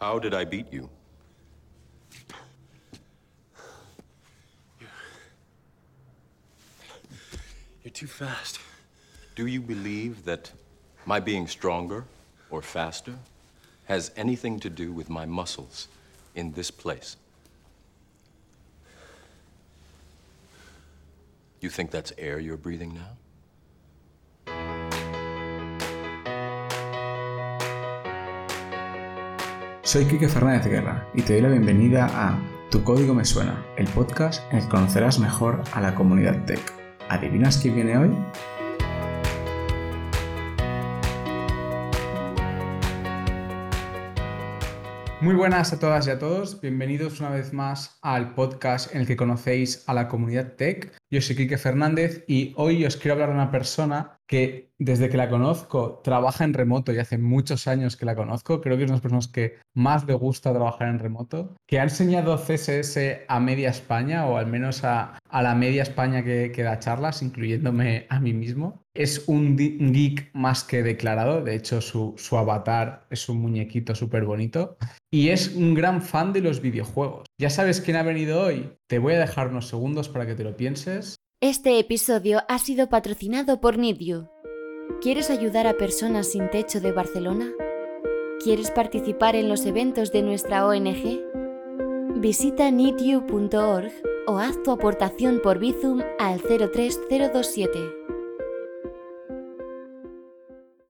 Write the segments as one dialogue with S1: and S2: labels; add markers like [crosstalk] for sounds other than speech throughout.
S1: How did I beat you?
S2: You're too fast.
S1: Do you believe that my being stronger or faster has anything to do with my muscles in this place? You think that's air you're breathing now?
S3: Soy Quique Fernández Guerra y te doy la bienvenida a Tu Código Me Suena, el podcast en el que conocerás mejor a la comunidad tech. ¿Adivinas quién viene hoy? Muy buenas a todas y a todos, bienvenidos una vez más al podcast en el que conocéis a la comunidad tech. Yo soy Quique Fernández y hoy os quiero hablar de una persona que desde que la conozco trabaja en remoto y hace muchos años que la conozco, creo que es una de las personas que más le gusta trabajar en remoto, que ha enseñado CSS a media España o al menos a, la media España que, que, da charlas, incluyéndome a mí mismo. Es un geek más que declarado, de hecho su, su avatar es un muñequito súper bonito y es un gran fan de los videojuegos. Ya sabes quién ha venido hoy, te voy a dejar unos segundos para que te lo pienses.
S4: Este episodio ha sido patrocinado por NeedYou. ¿Quieres ayudar a personas sin techo de Barcelona? ¿Quieres participar en los eventos de nuestra ONG? Visita needyou.org o haz tu aportación por Bizum al 03027.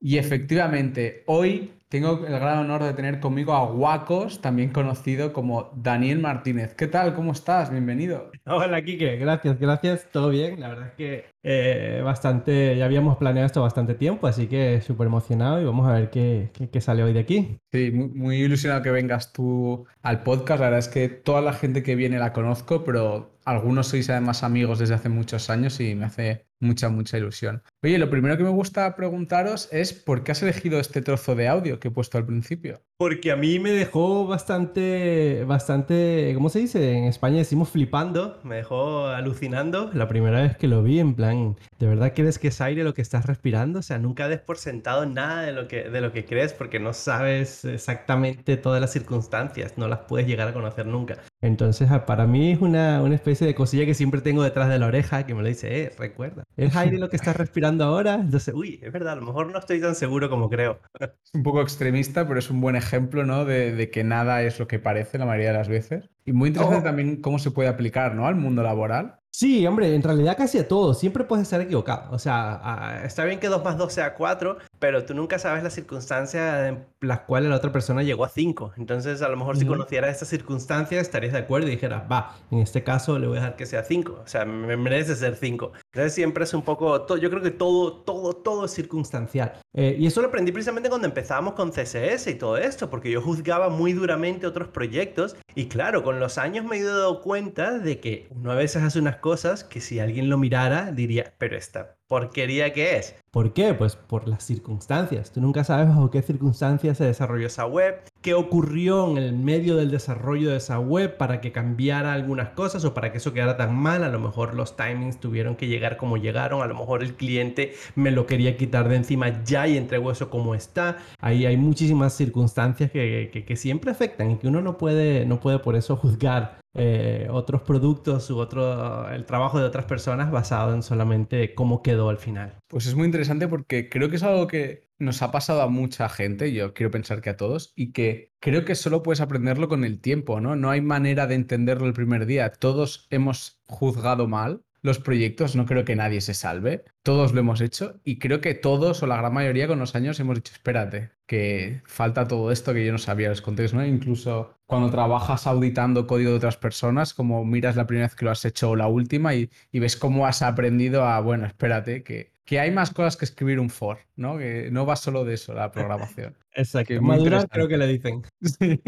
S3: Y efectivamente, hoy tengo el gran honor de tener conmigo a Guacos, también conocido como Daniel Martínez. ¿Qué tal? ¿Cómo estás? Bienvenido.
S5: Hola, Kike. Gracias, gracias. ¿Todo bien? La verdad es que eh, bastante, ya habíamos planeado esto bastante tiempo, así que súper emocionado y vamos a ver qué, qué, sale hoy de aquí.
S3: Sí, muy, muy, ilusionado que vengas tú al podcast. La verdad es que toda la gente que viene la conozco, pero algunos sois además amigos desde hace muchos años y me hace mucha, mucha ilusión. Oye, lo primero que me gusta preguntaros es por qué has elegido este trozo de audio que he puesto al principio.
S5: Porque a mí me dejó bastante, bastante, ¿cómo se dice? En España decimos flipando, me dejó alucinando la primera vez que lo vi, en plan, ¿de verdad crees que es aire lo que estás respirando? O sea, nunca des por sentado nada de lo que, de lo que crees porque no sabes exactamente todas las circunstancias, no las puedes llegar a conocer nunca. Entonces, ah, para mí es una, una especie de cosilla que siempre tengo detrás de la oreja que me lo dice, eh, recuerda, ¿es aire lo que estás respirando ahora? Entonces, uy, es verdad, a lo mejor no estoy tan seguro como creo.
S3: Es un poco extremista, pero es un buen ejemplo, ¿no? De, de que nada es lo que parece la mayoría de las veces. Y muy interesante oh. también cómo se puede aplicar, ¿no? Al mundo laboral.
S5: Sí, hombre, en realidad casi a todo. Siempre puedes estar equivocado. O sea, está bien que 2 más 2 sea 4, pero tú nunca sabes las circunstancias en las cuales la otra persona llegó a 5. Entonces, a lo mejor si conocieras estas circunstancias, estarías de acuerdo y dijeras, va, en este caso le voy a dejar que sea 5. O sea, me merece ser 5. Entonces, siempre es un poco. Yo creo que todo, todo, todo es circunstancial. Eh, y eso lo aprendí precisamente cuando empezábamos con CSS y todo esto, porque yo juzgaba muy duramente otros proyectos. Y claro, con los años me he dado cuenta de que uno a veces hace unas cosas que si alguien lo mirara diría, pero esta porquería que es. ¿Por qué? Pues por las circunstancias. Tú nunca sabes bajo qué circunstancias se desarrolló esa web, qué ocurrió en el medio del desarrollo de esa web para que cambiara algunas cosas o para que eso quedara tan mal. A lo mejor los timings tuvieron que llegar como llegaron, a lo mejor el cliente me lo quería quitar de encima ya y entregó eso como está. Ahí hay muchísimas circunstancias que, siempre afectan y que uno no puede, no puede por eso juzgar eh, otros productos u otro, el trabajo de otras personas basado en solamente cómo quedó al final.
S3: Pues es muy interesante porque creo que es algo que nos ha pasado a mucha gente, yo quiero pensar que a todos, y que creo que solo puedes aprenderlo con el tiempo, ¿no? No hay manera de entenderlo el primer día. Todos hemos juzgado mal los proyectos, no creo que nadie se salve. Todos lo hemos hecho y creo que todos o la gran mayoría con los años hemos dicho, espérate, que falta todo esto que yo no sabía los contextos, ¿no? Incluso cuando trabajas auditando código de otras personas, como miras la primera vez que lo has hecho o la última y, ves cómo has aprendido a, bueno, espérate, que, que hay más cosas que escribir un for, ¿no? Que no va solo de eso la programación. [laughs]
S5: Exacto. Madura creo que le dicen. [laughs] Sí.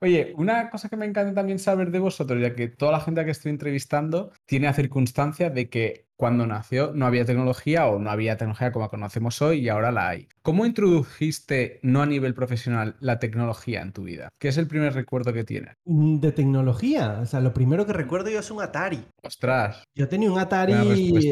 S3: Oye, una cosa que me encanta también saber de vosotros, ya que toda la gente que estoy entrevistando tiene la circunstancia de que cuando nació no había tecnología o no había tecnología como la conocemos hoy y ahora la hay. ¿Cómo introdujiste, no a nivel profesional, la tecnología en tu vida? ¿Qué es el primer recuerdo que tienes?
S5: Mm, De tecnología, o sea, lo primero que recuerdo yo es un Atari.
S3: Ostras,
S5: Yo tenía un Atari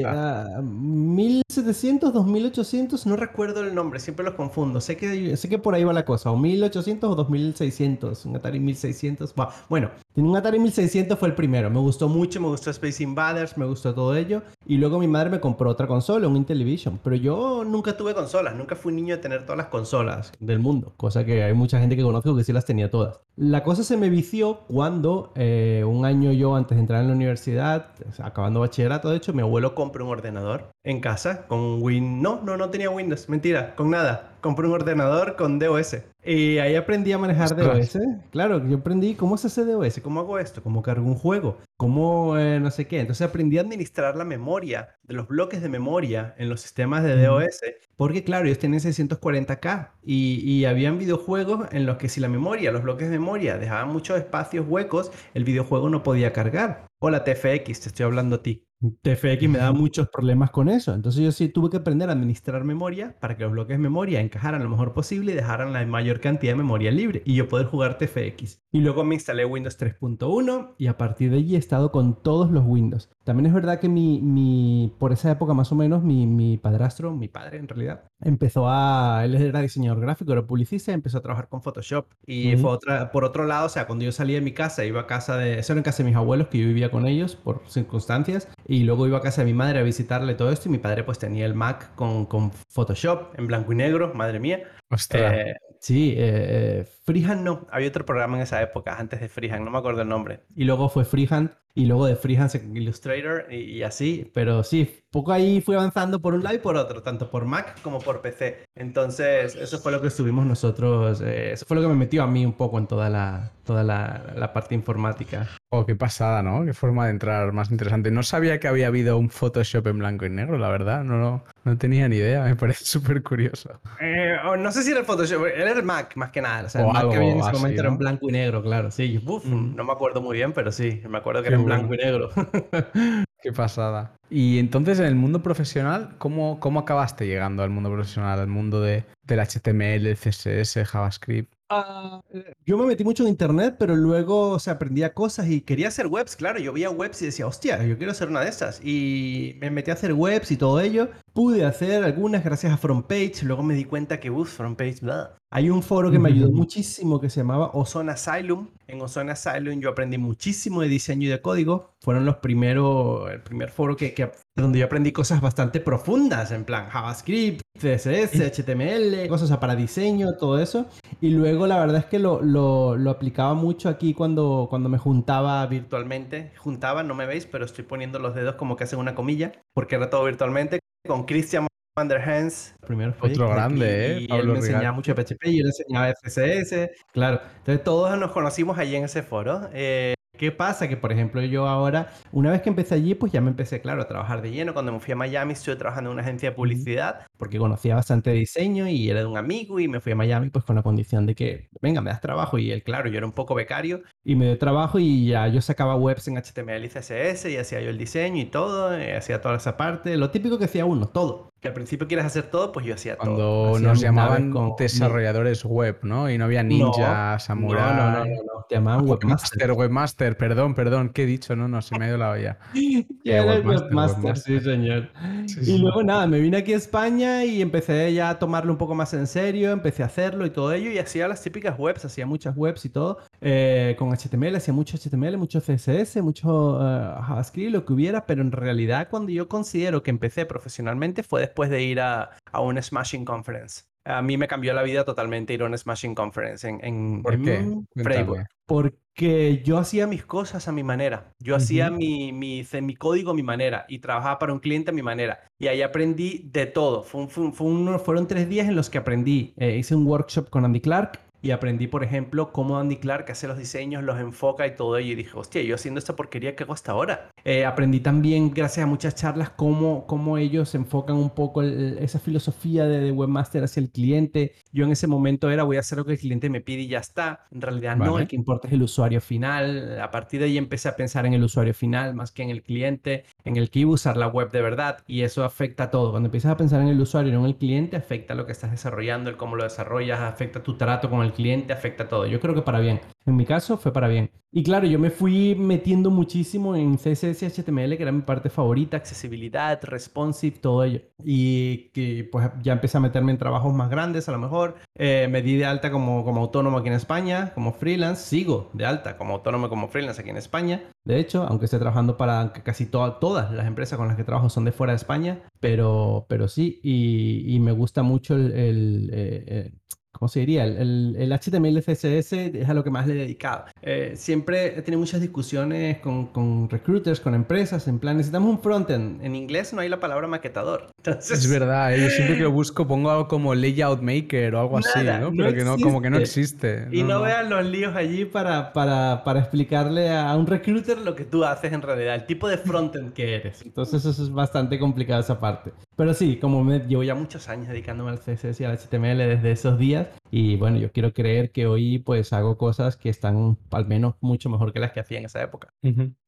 S5: ah, 1700, 2800, no recuerdo el nombre, siempre los confundo. Sé que, sé que por ahí va la cosa, o 1800 o 2600, un Atari 1600. Buah, Bueno, tenía un Atari 1600 fue el primero, me gustó mucho, me gustó Space Invaders, me gustó todo ello. Y luego mi madre me compró otra consola, un Intellivision. Pero yo nunca tuve consolas, nunca fui niño de tener todas las consolas del mundo, cosa que hay mucha gente que conozco que sí las tenía todas. La cosa se me vició cuando eh, un año yo antes de entrar en la universidad, acabando bachillerato, de hecho, mi abuelo compró un ordenador en casa con Win... No, no, no tenía Windows, mentira, con nada. Compré un ordenador con DOS. Y ahí aprendí a manejar. DOS. Claro, yo aprendí cómo se hace DOS, cómo hago esto, cómo cargo un juego, cómo eh, no sé qué. Entonces aprendí a administrar la memoria, de los bloques de memoria en los sistemas de. DOS. Porque claro, ellos tenían 640K y, y habían videojuegos en los que si la memoria, los bloques de memoria dejaban muchos espacios huecos, el videojuego no podía cargar. Hola TFX, te estoy hablando a ti. TFX me daba muchos problemas con eso. Entonces yo sí tuve que aprender a administrar memoria para que los bloques de memoria encajaran lo mejor posible y dejaran la mayor cantidad de memoria libre y yo poder jugar TFX. Y luego me instalé Windows 3.1 y a partir de allí he estado con todos los Windows. También es verdad que mi, mi por esa época más o menos, mi, mi padrastro, mi padre en realidad, empezó a, él era diseñador gráfico, era publicista empezó a trabajar con Photoshop. Y fue otra, por otro lado, o sea, cuando yo salía de mi casa, iba a casa de, eso era en casa de mis abuelos, que yo vivía con ellos por circunstancias, y luego iba a casa de mi madre a visitarle todo esto, y mi padre pues tenía el Mac con, con Photoshop en blanco y negro, madre mía.
S3: ostras.
S5: Eh, sí, eh, eh, Freehand no, había otro programa en esa época, antes de Freehand, no me acuerdo el nombre. Y luego fue Freehand, y luego de Freehand se Illustrator, y, y así, pero sí, poco ahí fui avanzando por un lado y por otro, tanto por Mac como por PC. Entonces, eso fue lo que estuvimos nosotros, eh, eso fue lo que me metió a mí un poco en toda la, toda la, la parte informática.
S3: Oh, qué pasada, ¿no? Qué forma de entrar más interesante. No sabía que había habido un Photoshop en blanco y negro, la verdad. No, no, no tenía ni idea. Me parece [laughs] súper curioso.
S5: Eh, o no sé si era el Photoshop, era el Mac más que nada. O sea, el Mac
S3: algo
S5: que había en ese
S3: así,
S5: momento era en
S3: ¿no?
S5: blanco y negro, claro. Sí, uf,
S3: Mm.
S5: no me acuerdo muy bien, pero sí, me acuerdo que era en. Blanco y negro. [laughs]
S3: Qué pasada. Y entonces, en el mundo profesional, ¿cómo, cómo acabaste llegando al mundo profesional? Al mundo de, del HTML, el CSS, JavaScript.
S5: Ah, yo me metí mucho en internet, pero luego, o sea, aprendía cosas y quería hacer webs, claro. Yo veía webs y decía, hostia, yo quiero hacer una de estas. Y me metí a hacer webs y todo ello. Pude hacer algunas gracias a FrontPage. Luego me di cuenta que, uff, FrontPage, bla. Hay un foro que me ayudó muchísimo que se llamaba Ozone Asylum. En Ozone Asylum yo aprendí muchísimo de diseño y de código. Fueron los primeros, el primer foro que, que- donde yo aprendí cosas bastante profundas, en plan JavaScript, CSS, HTML, cosas o sea, para diseño, todo eso. Y luego la verdad es que lo, lo- lo aplicaba mucho aquí cuando, cuando me juntaba virtualmente. Juntaba, no me veis, pero estoy poniendo los dedos como que hacen una comilla, porque era todo virtualmente. Con Christian Van der Hens, primero
S3: Otro grande, ¿eh?
S5: Y él
S3: Pablo
S5: me enseñaba
S3: Rigal.
S5: mucho PHP y yo le enseñaba FCS. Claro, entonces todos nos conocimos allí en ese foro. Eh, ¿Qué pasa? Que por ejemplo yo ahora, una vez que empecé allí, pues ya me empecé, claro, a trabajar de lleno. Cuando me fui a Miami estuve trabajando en una agencia de publicidad porque conocía bastante de diseño y era de un amigo y me fui a Miami pues con la condición de que, venga, me das trabajo. Y él, claro, yo era un poco becario y me dio trabajo y ya yo sacaba webs en HTML y CSS y hacía yo el diseño y todo, eh, hacía toda esa parte, lo típico que hacía uno, todo. Que al principio quieres hacer todo, pues yo hacía todo.
S3: Cuando nos llamaban
S5: con-
S3: desarrolladores web, ¿no? Y no había
S5: No,
S3: ninja, samurai.
S5: No, no, no, no, no, te llamaban webmaster.
S3: Webmaster, webmaster, perdón, perdón, ¿qué he dicho? No, no, se me ha ido la olla. [laughs]
S5: El
S3: webmaster,
S5: webmaster, sí,
S3: webmaster.
S5: señor.
S3: Sí,
S5: Y
S3: sí.
S5: luego nada, me vine aquí a España y empecé ya a tomarlo un poco más en serio, empecé a hacerlo y todo ello y hacía las típicas webs, hacía muchas webs y todo, eh, con HTML, hacía mucho HTML, mucho CSS, mucho eh, JavaScript, lo que hubiera, pero en realidad cuando yo considero que empecé profesionalmente fue después de ir a, a un Smashing Conference. A mí me cambió la vida totalmente ir a un Smashing Conference en, en,
S3: ¿Por
S5: en
S3: qué?
S5: Freiburg. Porque yo hacía mis cosas a mi manera. Yo hacía mi, mi, mi código a mi manera y trabajaba para un cliente a mi manera. Y ahí aprendí de todo. Fue un- fue un- fue un- fueron tres días en los que aprendí. Eh, hice un workshop con Andy Clark y aprendí, por ejemplo, cómo Andy Clark hace los diseños, los enfoca y todo ello. Y dije, hostia, yo haciendo esta porquería que hago hasta ahora. Eh, aprendí también, gracias a muchas charlas, cómo, cómo ellos enfocan un poco esa filosofía de, webmaster hacia el cliente. Yo en ese momento era, voy a hacer lo que el cliente me pide y ya está. En realidad no, el que importa es el usuario final. A partir de ahí empecé a pensar en el usuario final más que en el cliente, en el que iba a usar la web de verdad y eso afecta a todo. Cuando empiezas a pensar en el usuario y no en el cliente, afecta lo que estás desarrollando, el cómo lo desarrollas, afecta tu trato con el cliente, afecta todo. Yo creo que para bien. En mi caso fue para bien. Y claro, yo me fui metiendo muchísimo en CSS y HTML, que era mi parte favorita, accesibilidad, responsive, todo ello. Y que pues ya empecé a meterme en trabajos más grandes a lo mejor. Eh, me di de alta como, como autónomo aquí en España, como freelance. Sigo de alta como autónomo, como freelance aquí en España. De hecho, aunque esté trabajando para casi todas las empresas con las que trabajo son de fuera de España, pero, pero sí, y, me gusta mucho el, eh, eh, ¿cómo se diría? El, el, HTML CSS es a lo que más le he dedicado. Eh, siempre he tenido muchas discusiones con, con, recruiters, con empresas, en plan, necesitamos un frontend. En inglés no hay la palabra maquetador. [laughs]
S3: Es verdad, ¿eh? yo siempre que lo busco pongo algo como layout maker o algo así, ¿no? Pero que no, como que no existe.
S5: Y no, vean los líos allí para, para, para, explicarle a un recruiter lo que tú haces en realidad, el tipo de frontend que eres. Entonces eso es bastante complicado esa parte. Pero sí, como me, llevo ya muchos años dedicándome al CSS y al HTML desde esos días y bueno, yo quiero creer que hoy pues hago cosas que están al menos mucho mejor que las que hacía en esa época.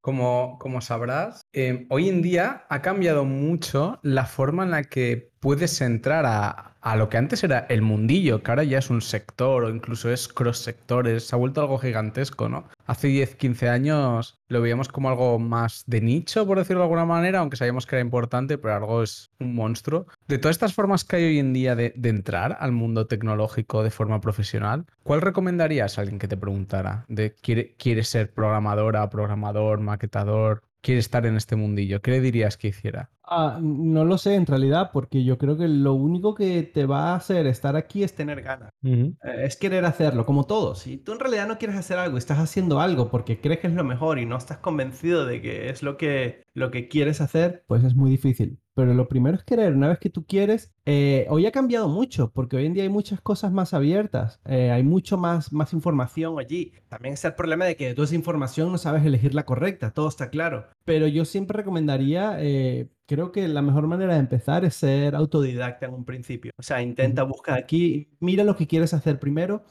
S3: Como, como sabrás, eh, hoy en día ha cambiado mucho la forma en la que puedes entrar a, a, lo que antes era el mundillo, que ahora ya es un sector o incluso es cross sectores, se ha vuelto algo gigantesco, ¿no? Hace 10, 15 años lo veíamos como algo más de nicho, por decirlo de alguna manera, aunque sabíamos que era importante, pero algo es un monstruo. De todas estas formas que hay hoy en día de, de entrar al mundo tecnológico de forma profesional, ¿cuál recomendarías a alguien que te preguntara de quiere, ser programadora, programador, maquetador, quiere estar en este mundillo? ¿Qué le dirías que hiciera?
S5: Ah, no lo sé en realidad, porque yo creo que lo único que te va a hacer estar aquí es tener ganas. Eh, es querer hacerlo, como todo. Si tú en realidad no quieres hacer algo, estás haciendo algo porque crees que es lo mejor y no estás convencido de que es lo que, lo que quieres hacer, pues es muy difícil pero lo primero es querer. Una vez que tú quieres, eh, hoy ha cambiado mucho, porque hoy en día hay muchas cosas más abiertas, eh, hay mucho más, más información allí. También está el problema de que toda esa información no sabes elegir la correcta, todo está claro. Pero yo siempre recomendaría, eh, creo que la mejor manera de empezar es ser autodidacta en un principio. O sea, intenta buscar aquí, mira lo que quieres hacer primero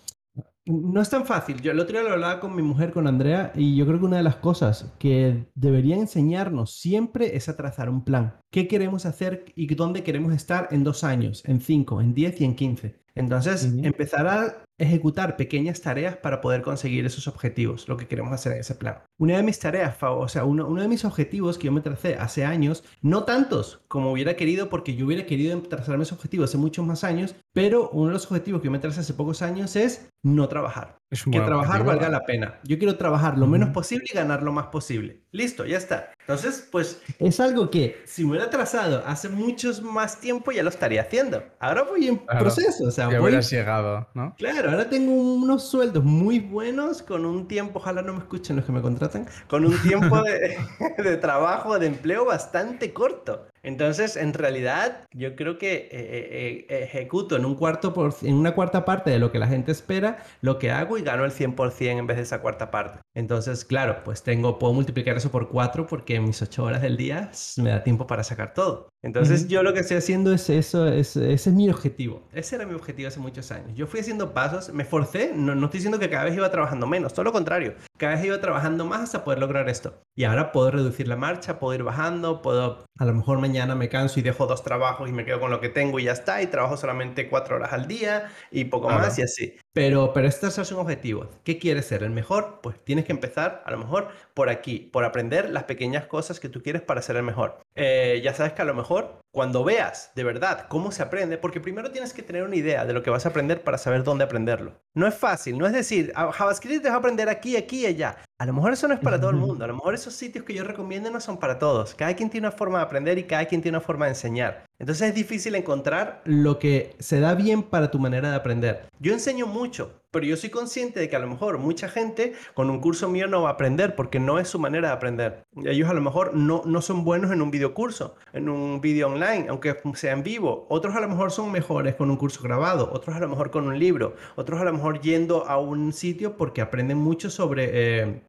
S5: no es tan fácil. Yo el otro día lo hablaba con mi mujer, con Andrea, y yo creo que una de las cosas que deberían enseñarnos siempre es a trazar un plan. ¿Qué queremos hacer y dónde queremos estar en dos años, en cinco, en diez y en quince? Entonces, empezar a ejecutar pequeñas tareas para poder conseguir esos objetivos, lo que queremos hacer en ese plan. Una de mis tareas, o sea, uno, de mis objetivos que yo me tracé hace años, no tantos como hubiera querido, porque yo hubiera querido trazarme esos objetivos hace muchos más años, pero uno de los objetivos que yo me tracé hace pocos años es no trabajar. que trabajar valga la pena. Yo quiero trabajar lo menos posible y ganar lo más posible. Listo, ya está. Entonces, pues es algo que si me hubiera trazado hace muchos más tiempo ya lo estaría haciendo. Ahora voy en proceso, o sea,
S3: ya hubieras llegado, ¿no?
S5: Claro, ahora tengo unos sueldos muy buenos con un tiempo, ojalá no me escuchen los que me contratan, con un tiempo [laughs] de, [laughs] de trabajo, de empleo bastante corto. Entonces, en realidad, yo creo que eh, eh, eh, ejecuto en, un cuarto por, en una cuarta parte de lo que la gente espera, lo que hago y gano el 100% en vez de esa cuarta parte. Entonces, claro, pues tengo, puedo multiplicar eso por cuatro porque en mis ocho horas del día me da tiempo para sacar todo. Entonces, yo lo que estoy haciendo es eso, es, ese es mi objetivo. Ese era mi objetivo hace muchos años. Yo fui haciendo pasos, me forcé, no, no estoy diciendo que cada vez iba trabajando menos, todo lo contrario, cada vez iba trabajando más hasta poder lograr esto. Y ahora puedo reducir la marcha, puedo ir bajando, puedo a lo mejor mañana mañana me canso y dejo dos trabajos y me quedo con lo que tengo y ya está, y trabajo solamente cuatro horas al día y poco más y así. Pero, pero este es un objetivo. ¿Qué quieres ser? ¿El mejor? Pues tienes que empezar a lo mejor por aquí, por aprender las pequeñas cosas que tú quieres para ser el mejor. Eh, ya sabes que a lo mejor cuando veas de verdad cómo se aprende, porque primero tienes que tener una idea de lo que vas a aprender para saber dónde aprenderlo. No es fácil, no es decir, ah, JavaScript te va a aprender aquí, aquí y allá. A lo mejor eso no es para todo el mundo, a lo mejor esos sitios que yo recomiendo no son para todos. Cada quien tiene una forma de aprender y cada quien tiene una forma de enseñar. Entonces es difícil encontrar lo que se da bien para tu manera de aprender. Yo enseño mucho, pero yo soy consciente de que a lo mejor mucha gente con un curso mío no va a aprender porque no es su manera de aprender. Ellos a lo mejor no, no son buenos en un video curso, en un video online, aunque sea en vivo. Otros a lo mejor son mejores con un curso grabado, otros a lo mejor con un libro, otros a lo mejor yendo a un sitio porque aprenden mucho sobre... Eh,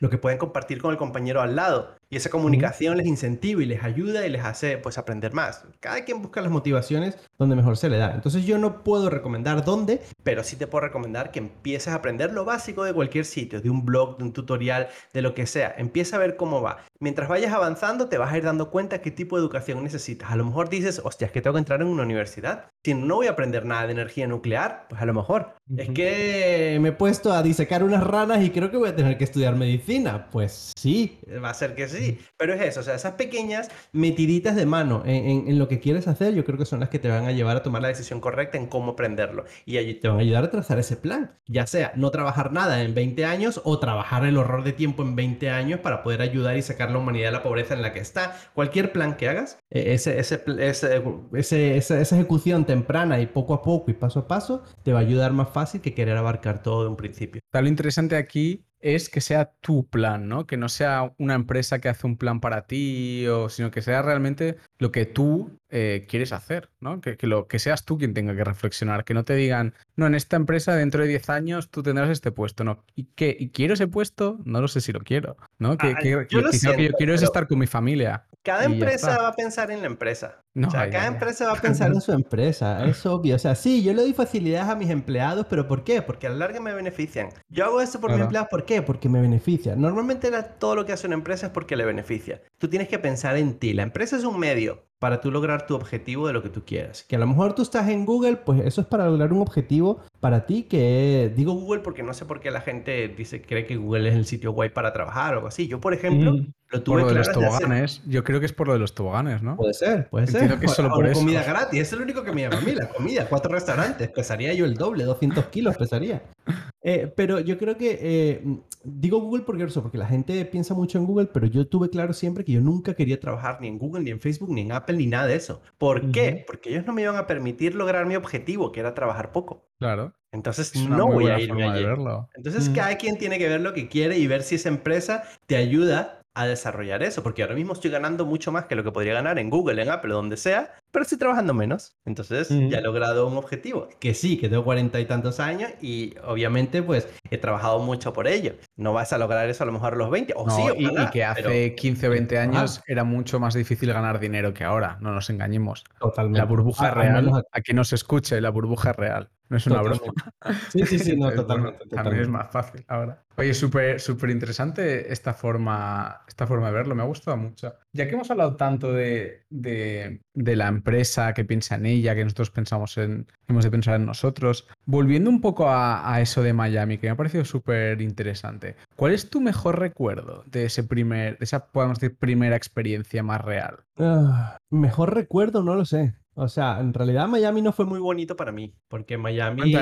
S5: lo que pueden compartir con el compañero al lado. Y esa comunicación les incentiva y les ayuda y les hace pues aprender más. Cada quien busca las motivaciones donde mejor se le da. Entonces yo no puedo recomendar dónde, pero sí te puedo recomendar que empieces a aprender lo básico de cualquier sitio, de un blog, de un tutorial, de lo que sea. Empieza a ver cómo va. Mientras vayas avanzando te vas a ir dando cuenta qué tipo de educación necesitas. A lo mejor dices, hostia, es que tengo que entrar en una universidad. Si no voy a aprender nada de energía nuclear, pues a lo mejor. Es que me he puesto a disecar unas ranas y creo que voy a tener que estudiar medicina. Pues sí, va a ser que sí. Pero es eso, o sea, esas pequeñas metiditas de mano en, en, lo que quieres hacer, yo creo que son las que te van a llevar a tomar la decisión correcta en cómo aprenderlo. Y te van a ayudar a trazar ese plan. Ya sea no trabajar nada en 20 años o trabajar el horror de tiempo en 20 años para poder ayudar y sacar la humanidad de la pobreza en la que está. Cualquier plan que hagas, e, ese, ese, ese esa, esa ejecución temprana y poco a poco y paso a paso, te va a ayudar más fácil que querer abarcar todo de un principio.
S3: Está lo interesante aquí es que sea tu plan, ¿no? Que no sea una empresa que hace un plan para ti, o, sino que sea realmente lo que tú eh, quieres hacer, ¿no? Que, lo, que seas tú quien tenga que reflexionar, que no te digan, no, en esta empresa dentro de 10 años tú tendrás este puesto, ¿no? ¿Y qué? ¿Y quiero ese puesto? No lo sé si lo quiero, ¿no? Que,
S5: ah, yo lo
S3: que yo quiero es estar con mi familia.
S5: Cada empresa va a pensar en la empresa.
S3: No,
S5: o sea, cada empresa va a pensar en su empresa, es obvio. O sea, sí, yo le doy facilidades a mis empleados, pero ¿por qué? Porque a la larga me benefician. Yo hago esto por mis empleados, ¿por qué? Porque me beneficia. Normalmente todo lo que hace una empresa es porque le beneficia. Tú tienes que pensar en ti. La empresa es un medio para tú lograr tu objetivo de lo que tú quieras. Que a lo mejor tú estás en Google, pues eso es para lograr un objetivo para ti que digo Google porque no sé por qué la gente dice cree que Google es el sitio guay para trabajar o algo así. Yo, por ejemplo, lo tuve
S3: por lo de los toboganes. Yo creo que es por lo de los toboganes, ¿no?
S5: Puede ser, puede ser. que solo por comida gratis, es lo único que me llama a mí, la comida. Cuatro restaurantes, pesaría yo el doble, 200 kilos pesaría. Eh, pero yo creo que eh, digo Google porque eso, porque la gente piensa mucho en Google, pero yo tuve claro siempre que yo nunca quería trabajar ni en Google, ni en Facebook, ni en Apple, ni nada de eso. ¿Por qué? Porque ellos no me iban a permitir lograr mi objetivo, que era trabajar poco.
S3: Claro.
S5: Entonces no voy a irme allí. Entonces cada quien tiene que ver lo que quiere y ver si esa empresa te ayuda a desarrollar eso, porque ahora mismo estoy ganando mucho más que lo que podría ganar en Google, en Apple, donde sea, pero estoy trabajando menos. Entonces ya he logrado un objetivo, que sí, que tengo cuarenta y tantos años y obviamente pues he trabajado mucho por ello. No vas a lograr eso a lo mejor a los 20, o sí,
S3: y, que hace 15 o 20 años era mucho más difícil ganar dinero que ahora, no nos engañemos.
S5: Totalmente.
S3: La burbuja real, a que nos escuche, la burbuja real. No es una broma. [laughs]
S5: Sí, sí, sí, no, [laughs] totalmente,
S3: También es más fácil ahora. Oye, súper súper interesante esta forma, esta forma de verlo, me ha gustado mucho. Ya que hemos hablado tanto de, de, la empresa que piensa en ella, que nosotros pensamos en, hemos de pensar en nosotros, volviendo un poco a, eso de Miami, que me ha parecido súper interesante. ¿Cuál es tu mejor recuerdo de ese primer, de esa, podemos decir, primera experiencia más real?
S5: Ah, mejor recuerdo, no lo sé. O sea, en realidad Miami no fue muy bonito para mí, porque Miami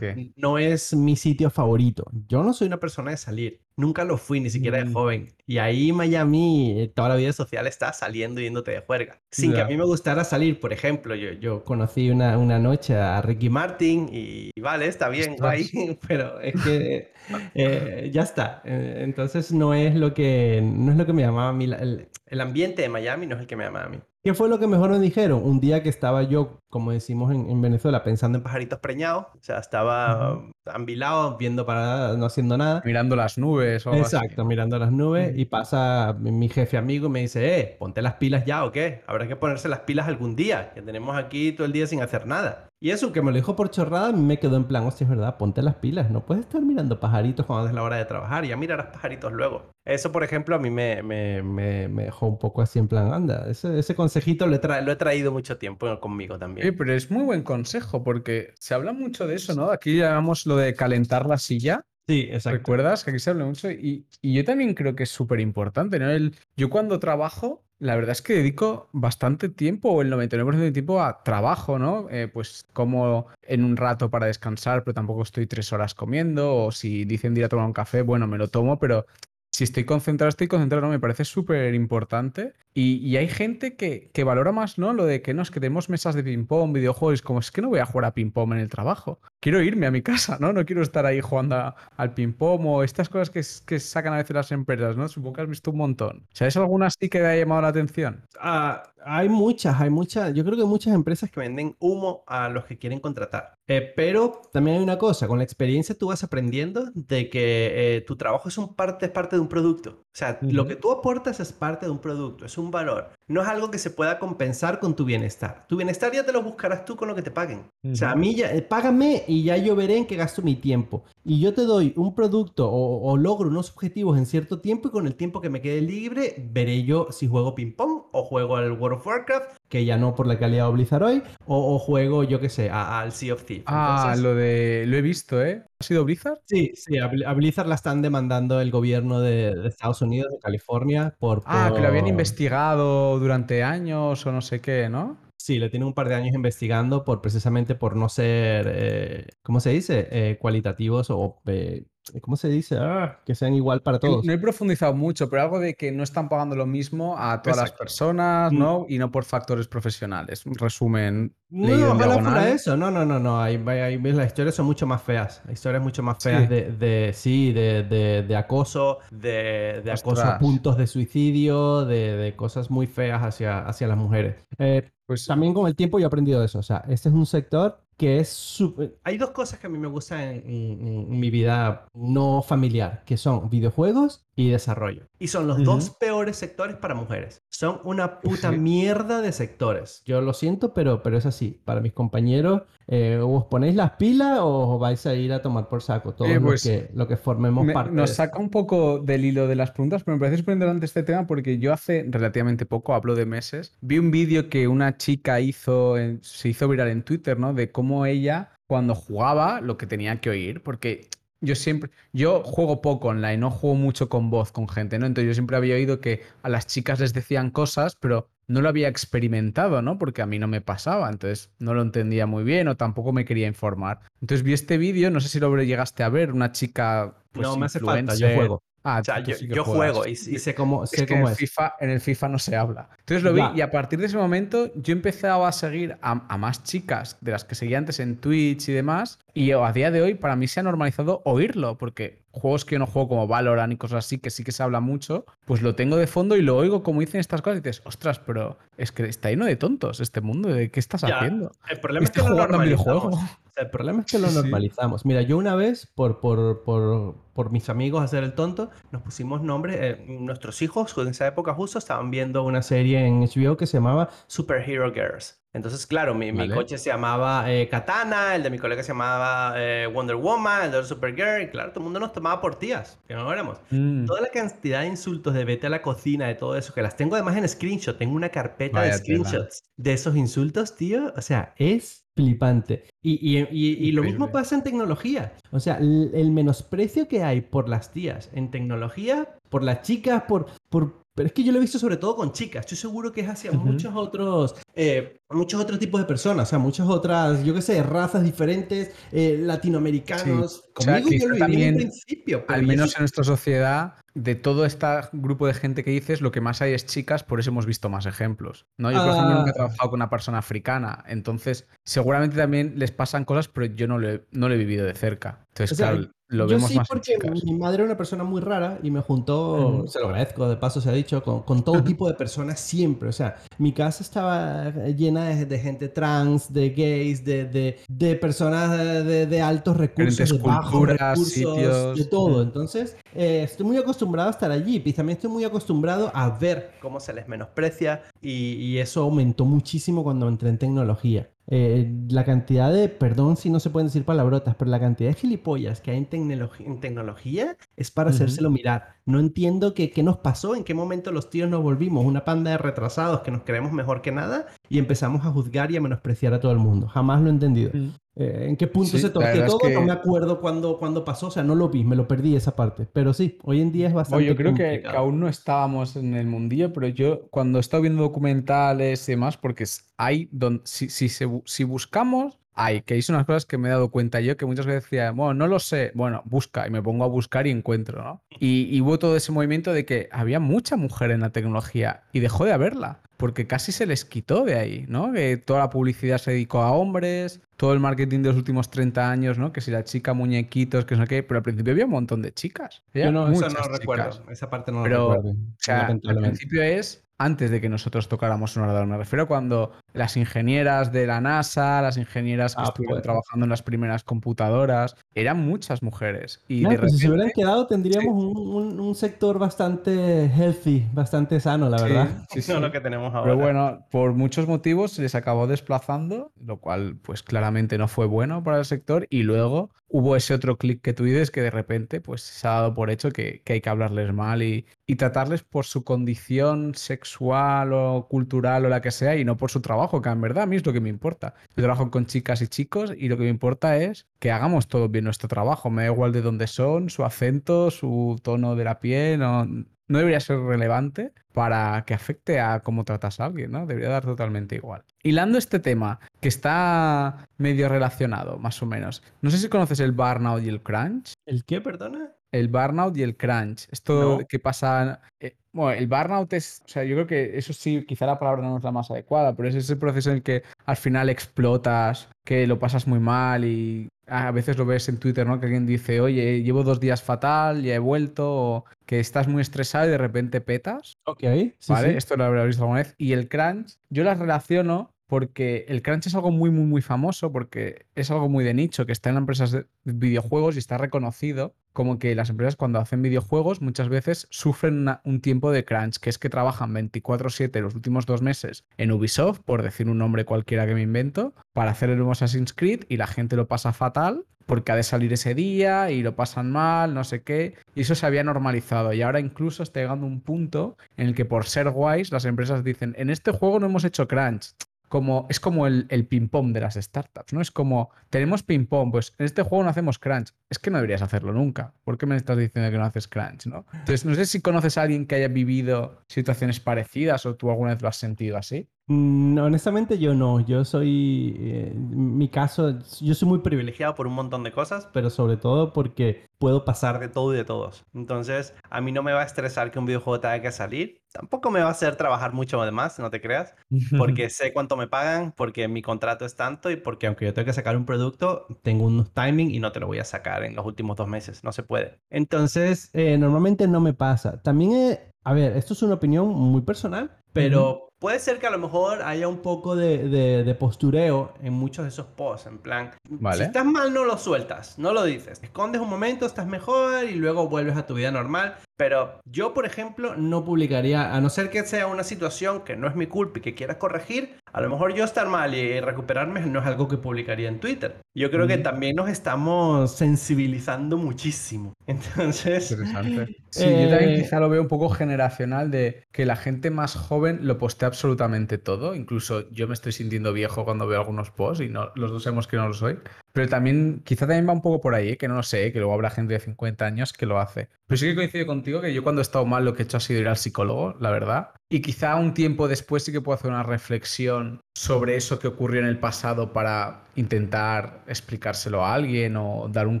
S5: no es mi sitio favorito. Yo no soy una persona de salir, nunca lo fui, ni siquiera de mm. joven. Y ahí Miami, eh, toda la vida social está saliendo yéndote de juerga. Sin que a mí me gustara salir, por ejemplo, yo, yo conocí una, una noche a Ricky Martin y, vale, está bien, guay, [laughs] pero es que [laughs] eh, ya está. Eh, entonces no es lo que, no es lo que me llamaba a mí, el, el ambiente de Miami no es el que me llamaba a mí. ¿Qué fue lo que mejor me dijeron? Un día que estaba yo, como decimos en, Venezuela, pensando en pajaritos preñados, o sea, estaba ambilado, viendo para no haciendo nada.
S3: Mirando las nubes. O
S5: Exacto, mirando las nubes. Y pasa mi jefe amigo y me dice, eh, ponte las pilas ya o qué. Habrá que ponerse las pilas algún día, que tenemos aquí todo el día sin hacer nada. Y eso que me lo dijo por chorrada, me quedó en plan, hostia, es verdad, ponte las pilas. No puedes estar mirando pajaritos cuando es la hora de trabajar. Ya mirarás pajaritos luego. Eso, por ejemplo, a mí me, me, me, dejó un poco así en plan, anda, ese, ese consejito lo he, lo he traído mucho tiempo conmigo también.
S3: Pero es muy buen consejo porque se habla mucho de eso, ¿no? Aquí llamamos lo de calentar la silla.
S5: Sí, exacto.
S3: ¿Recuerdas? Que aquí se habla mucho y, y yo también creo que es súper importante, ¿no? El, yo cuando trabajo, la verdad es que dedico bastante tiempo, o el 99% de tiempo, a trabajo, ¿no? Eh, pues como en un rato para descansar, pero tampoco estoy tres horas comiendo, o si dicen ir a tomar un café, bueno, me lo tomo, pero si estoy concentrado, estoy concentrado, me parece súper importante Y, hay gente que, valora más, ¿no? Lo de que no, es que tenemos mesas de ping-pong, videojuegos, como es que no voy a jugar a ping-pong en el trabajo. Quiero irme a mi casa, ¿no? No quiero estar ahí jugando al ping-pong o estas cosas que, sacan a veces las empresas, ¿no? Supongo que has visto un montón. ¿Sabes alguna así que te ha llamado la atención?
S5: Ah, hay muchas, hay muchas, yo creo que hay muchas empresas que venden humo a los que quieren contratar. Eh, pero también hay una cosa, con la experiencia tú vas aprendiendo de que eh, tu trabajo es parte, es parte de un producto. O sea, lo que tú aportas es parte de un producto, es un valor. No es algo que se pueda compensar con tu bienestar. Tu bienestar ya te lo buscarás tú con lo que te paguen. O sea, a mí ya, eh, págame y ya yo veré en qué gasto mi tiempo. Y yo te doy un producto o, o logro unos objetivos en cierto tiempo y con el tiempo que me quede libre, veré yo si juego ping-pong o juego al World of Warcraft, que ya no por la calidad de Blizzard hoy, o, o juego, yo qué sé, al Sea of Thieves.
S3: Ah,
S5: Entonces,
S3: lo de. Lo he visto, ¿eh? ¿Ha sido Blizzard?
S5: Sí, sí, a, Bli- a Blizzard la están demandando el gobierno de, de Estados Unidos, de California, por...
S3: Ah, que lo habían investigado durante años o no sé qué, ¿no?
S5: Sí, le tienen un par de años investigando por precisamente por no ser, eh, ¿cómo se dice? Eh, cualitativos o, eh, ¿cómo se dice? Ah, que sean igual para todos.
S3: No he profundizado mucho, pero algo de que no están pagando lo mismo a todas las
S5: Exacto.
S3: personas,
S5: Mm.
S3: ¿no? Y no por factores profesionales. Un resumen
S5: No, ojalá fuera eso. No, no, no, no. Ahí ves, las historias son mucho más feas. Las historias mucho más feas
S3: Sí.
S5: de, de- sí, de, de- de acoso, de, de acoso a puntos de suicidio, de, de cosas muy feas hacia, hacia las mujeres. Eh,
S3: Pues
S5: también con el tiempo yo he aprendido eso. O sea, este es un sector que es súper... Hay dos cosas que a mí me gustan en, en- en mi vida no familiar, que son videojuegos y desarrollo. Y son los
S3: Ujú.
S5: dos peores sectores para mujeres. Son una puta mierda de sectores. Yo lo siento, pero, pero es así. Para mis compañeros, eh, os ponéis las pilas o vais a ir a tomar por saco. Todos
S3: Eh, pues,
S5: que, lo que formemos
S3: Me-
S5: parte
S3: nos
S5: de
S3: saca un poco del hilo de las preguntas, pero me parece interesante este tema porque yo hace relativamente poco, hablo de meses, vi un vídeo que una chica hizo, se hizo viral en Twitter, ¿no? De cómo ella, cuando jugaba, lo que tenía que oír, porque yo siempre, yo juego poco online, no juego mucho con voz, con gente, ¿no? Entonces yo siempre había oído que a las chicas les decían cosas, pero no lo había experimentado, ¿no? Porque a mí no me pasaba, entonces no lo entendía muy bien o tampoco me quería informar. Entonces vi este vídeo, no sé si lo llegaste a ver, una chica pues,
S5: no me hace falta, yo juego.
S3: Ah,
S5: O sea,
S3: tú
S5: yo,
S3: sí
S5: juego y, y sé cómo,
S3: Es
S5: sé
S3: que en
S5: cómo es.
S3: FIFA, en el FIFA no se habla. Entonces lo
S5: Ya.
S3: vi y a partir de ese momento yo empezaba a seguir a, a más chicas de las que seguía antes en Twitch y demás. Y a día de hoy para mí se ha normalizado oírlo, porque juegos que yo no juego como Valorant y cosas así, que sí que se habla mucho, pues lo tengo de fondo y lo oigo como dicen estas cosas y dices, ostras, pero es que está lleno de tontos este mundo, ¿de qué estás
S5: Ya,
S3: haciendo?
S5: El problema es que lo
S3: jugando
S5: normalizamos.
S3: videojuego.
S5: O sea, el problema es que lo
S3: Sí, sí.
S5: normalizamos. Mira, yo una vez, por, por, por, por mis amigos hacer el tonto, nos pusimos nombres. eh, nuestros hijos en esa época justo estaban viendo una serie en HBO que se llamaba Superhero Girls. Entonces, claro, mi, coche se llamaba eh, Katana, el de mi colega se llamaba eh, Wonder Woman, el de Supergirl, y claro, todo el mundo nos tomaba por tías, que no éramos.
S3: Mm,
S5: Toda la cantidad de insultos de vete a la cocina, de todo eso, que las tengo además en screenshot. Tengo una carpeta de
S3: tela.
S5: screenshots de esos insultos, tío. O sea, es flipante. Y, y- y- y lo mismo pasa en tecnología. O sea, el, el menosprecio que hay por las tías en tecnología, por las chicas, por, por... Pero es que yo lo he visto sobre todo con chicas. Estoy seguro que es hacia muchos otros, eh, muchos otros tipos de personas. O sea, muchas otras, yo qué sé, razas diferentes, eh, latinoamericanos.
S3: O sea,
S5: Conmigo yo
S3: quizá
S5: lo viví en un
S3: también,
S5: principio.
S3: Al menos
S5: sí-
S3: en nuestra sociedad, de todo este grupo de gente que dices, lo que más hay es chicas, por eso hemos visto más ejemplos. ¿no? Yo, por ejemplo, nunca he
S5: Ah.
S3: trabajado con una persona africana, entonces seguramente también les pasan cosas, pero yo no lo he, no lo he vivido de cerca. Entonces,
S5: O sea,
S3: claro, lo
S5: yo
S3: vemos
S5: sí
S3: más
S5: porque mi madre era una persona muy rara y me juntó, se lo agradezco, de paso se ha dicho, con, con todo [laughs] tipo de personas siempre. O sea, mi casa estaba llena de, de gente trans, de gays, de, de, de personas de, de altos recursos, de bajos recursos,
S3: sitios.
S5: de todo.
S3: Mm.
S5: Entonces, eh, estoy muy acostumbrado a estar allí y también estoy muy acostumbrado a ver cómo se les menosprecia y, y eso aumentó muchísimo cuando entré en tecnología. Eh, la cantidad de, perdón si no se pueden decir palabrotas, pero la cantidad de gilipollas que hay en, en tecnología es para hacérselo mirar. No entiendo qué, qué nos pasó, en qué momento los tíos nos volvimos una panda de retrasados que nos creemos mejor que nada y empezamos a juzgar y a menospreciar a todo el mundo. Jamás lo he entendido.
S3: Mm.
S5: Eh, ¿En qué punto
S3: Sí,
S5: se torció
S3: es
S5: todo? No me acuerdo cuándo, cuándo pasó, o sea, no lo vi, me lo perdí esa parte. Pero sí, hoy en día es bastante
S3: Oye, yo creo que, aún no estábamos en el mundillo, pero yo cuando he estado viendo documentales y demás, porque es- hay donde, si, si, se si buscamos, hay, que son unas cosas que me he dado cuenta yo, que muchas veces decía, bueno, no lo sé, bueno, busca, y me pongo a buscar y encuentro, ¿no? Y, y hubo todo ese movimiento de que había mucha mujer en la tecnología y dejó de haberla porque casi se les quitó de ahí, ¿no? Que toda la publicidad se dedicó a hombres, todo el marketing de los últimos 30 años, ¿no? Que si la chica muñequitos, que no sé qué, pero al principio había un montón de chicas.
S5: Yo no, eso no recuerdo, esa parte no
S3: pero,
S5: recuerdo.
S3: O sea, al principio es antes de que nosotros tocáramos un ordenador. Me refiero cuando las ingenieras de la NASA, las ingenieras que
S5: Ah,
S3: estuvieron
S5: pues.
S3: trabajando en las primeras computadoras, eran muchas mujeres. Y
S6: No,
S3: de
S6: pues si se hubieran quedado tendríamos un, un- un sector bastante healthy, bastante sano, la verdad.
S3: Sí, [laughs] sí,
S5: No lo que tenemos ahora.
S3: Pero bueno, por muchos motivos se les acabó desplazando, lo cual pues claramente no fue bueno para el sector y luego hubo ese otro clic que tú dices que de repente pues se ha dado por hecho que, que hay que hablarles mal y, y tratarles por su condición sexual o cultural o la que sea y no por su trabajo, que en verdad a mí es lo que me importa. Yo trabajo con chicas y chicos y lo que me importa es que hagamos todo bien nuestro trabajo, me da igual de dónde son, su acento, su tono de la piel, no, no debería ser relevante para que afecte a cómo tratas a alguien, ¿no? Debería dar totalmente igual. Hilando este tema, que está medio relacionado, más o menos. No sé si conoces el burnout y el crunch.
S5: ¿El qué, perdona?
S3: El burnout y el crunch. Esto
S5: No.
S3: que pasa. eh, bueno, el burnout es. O sea, yo creo que eso sí, quizá la palabra no es la más adecuada, pero es ese proceso en el que al final explotas, que lo pasas muy mal y a veces lo ves en Twitter, ¿no? Que alguien dice, oye, llevo dos días fatal, ya he vuelto, o que estás muy estresado y de repente petas.
S6: Ok, sí,
S3: ¿Vale?
S6: sí.
S3: Esto lo habré visto alguna vez. Y el crunch, yo las relaciono porque el crunch es algo muy, muy, muy famoso, porque es algo muy de nicho, que está en las empresas de videojuegos y está reconocido como que las empresas cuando hacen videojuegos muchas veces sufren un tiempo de crunch, que es que trabajan 24/7 los últimos dos meses en Ubisoft, por decir un nombre cualquiera que me invento, para hacer el nuevo Assassin's Creed y la gente lo pasa fatal porque ha de salir ese día y lo pasan mal, no sé qué, y eso se había normalizado y ahora incluso está llegando un punto en el que por ser guays las empresas dicen, en este juego no hemos hecho crunch. Como, es como el, el ping-pong de las startups, ¿no? Es como, tenemos ping-pong, pues en este juego no hacemos crunch. Es que no deberías hacerlo nunca. ¿Por qué me estás diciendo que no haces crunch, no? Entonces, no sé si conoces a alguien que haya vivido situaciones parecidas o tú alguna vez lo has sentido así.
S6: Mm, honestamente yo no, yo soy, eh, mi caso, yo soy muy privilegiado
S5: por un montón de cosas, pero sobre todo porque puedo pasar de todo y de todos. Entonces, a mí no me va a estresar que un videojuego tenga que salir. Tampoco me va a hacer trabajar mucho de más, no te creas, [laughs] porque sé cuánto me pagan, porque mi contrato es tanto y porque aunque yo tenga que sacar un producto, tengo unos timing y no te lo voy a sacar en los últimos dos meses. No se puede.
S6: Entonces, eh, normalmente no me pasa. También, eh, a ver, esto es una opinión muy personal, pero
S5: Puede ser que a lo mejor haya un poco de, de- de postureo en muchos de esos posts, en plan,
S3: Vale.
S5: si estás mal no lo sueltas, no lo dices, escondes un momento, estás mejor y luego vuelves a tu vida normal. Pero yo, por ejemplo, no publicaría, a no ser que sea una situación que no es mi culpa y que quieras corregir, a lo mejor yo estar mal y recuperarme no es algo que publicaría en Twitter. Yo creo que también nos estamos sensibilizando muchísimo. [laughs] Entonces,
S3: Interesante. [laughs] Sí, yo también
S6: Eh,
S3: quizá lo veo un poco generacional de que la gente más joven lo postea absolutamente todo. Incluso yo me estoy sintiendo viejo cuando veo algunos posts y no, los dos sabemos que no lo soy. Pero también, quizá también va un poco por ahí, ¿eh? que no lo sé, que luego habrá gente de 50 años que lo hace. Pero sí que coincido contigo que yo cuando he estado mal lo que he hecho ha sido ir al psicólogo, la verdad. Y quizá un tiempo después sí que puedo hacer una reflexión sobre eso que ocurrió en el pasado para intentar explicárselo a alguien o dar un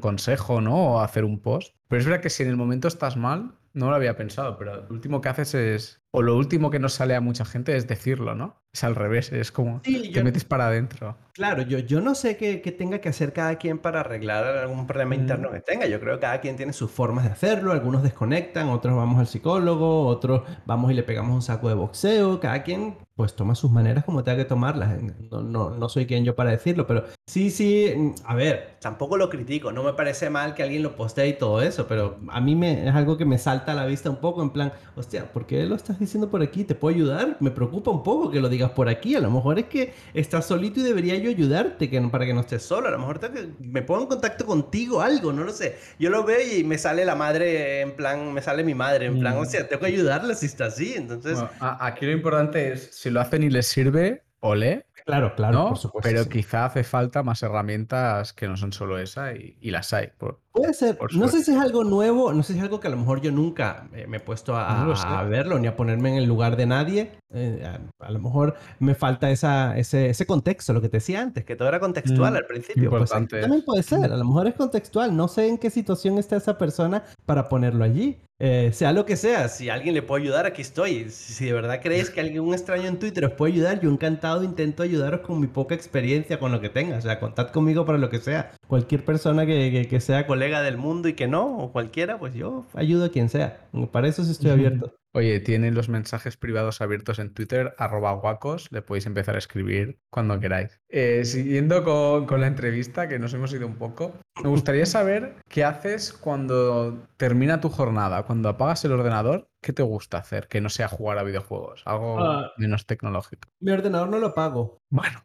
S3: consejo, ¿no? O hacer un post. Pero es verdad que si en el momento estás mal, no lo había pensado, pero lo último que haces es, o lo último que nos sale a mucha gente es decirlo, ¿no? Es al revés, es como
S5: Sí,
S3: te
S5: yo-
S3: metes para adentro.
S5: Claro, yo, yo no sé qué, qué tenga que hacer cada quien para arreglar algún problema
S3: Mm.
S5: interno que tenga. Yo creo que cada quien tiene sus formas de hacerlo. Algunos desconectan, otros vamos al psicólogo, otros vamos y le pegamos un saco de boxeo. Cada quien pues toma sus maneras como tenga que tomarlas. No, no, no soy quien yo para decirlo, pero sí, sí, mm, a ver, tampoco lo critico. No me parece mal que alguien lo postee y todo eso, pero a mí me, es algo que me salta a la vista un poco en plan, hostia, ¿por qué lo estás diciendo por aquí? ¿Te puedo ayudar? Me preocupa un poco que lo digas por aquí. A lo mejor es que estás solito y debería yo ayudarte que, para que no estés solo. A lo mejor me pongo en contacto contigo, algo, no lo sé. Yo lo veo y me sale la madre, en plan, me sale mi madre, en plan,
S3: Mm.
S5: o sea, tengo que ayudarla si está así. Entonces,
S3: Bueno, aquí lo importante es, si lo hacen y les sirve, ole.
S6: Claro, claro,
S3: ¿no?
S6: por supuesto.
S3: Pero
S6: sí.
S3: quizá hace falta más herramientas que no son solo esa y, y las hay. por-
S6: Puede ser.
S3: Por
S6: No sé si es algo nuevo, no sé si es algo que a lo mejor yo nunca me he puesto a,
S3: No
S6: verlo ni a ponerme en el lugar de nadie. Eh, a, a lo mejor me falta esa, ese, ese contexto, lo que te decía antes.
S5: Que todo era contextual
S3: Mm,
S5: al principio. Pues.
S6: También puede ser, a lo mejor es contextual. No sé en qué situación está esa persona para ponerlo allí. Eh, sea lo que sea, si
S5: alguien le puede ayudar, aquí estoy. Si de verdad creéis que alguien, un extraño en Twitter os puede ayudar,
S6: yo encantado intento ayudaros con mi poca experiencia, con lo que tenga. O sea, contad conmigo para lo que sea. Cualquier persona que, que- que sea colega
S5: colega del mundo y que no, o cualquiera, pues yo.
S6: ayudo a quien sea. Para eso sí estoy abierto.
S3: Oye, tienen los mensajes privados abiertos en Twitter, arroba guacos, le podéis empezar a escribir cuando queráis. Eh, siguiendo con, con la entrevista, que nos hemos ido un poco, me gustaría [laughs] saber qué haces cuando termina tu jornada, cuando apagas el ordenador, ¿qué te gusta hacer que no sea jugar a videojuegos? Algo
S6: Ah.
S3: menos tecnológico.
S6: Mi ordenador no lo pago.
S3: Bueno,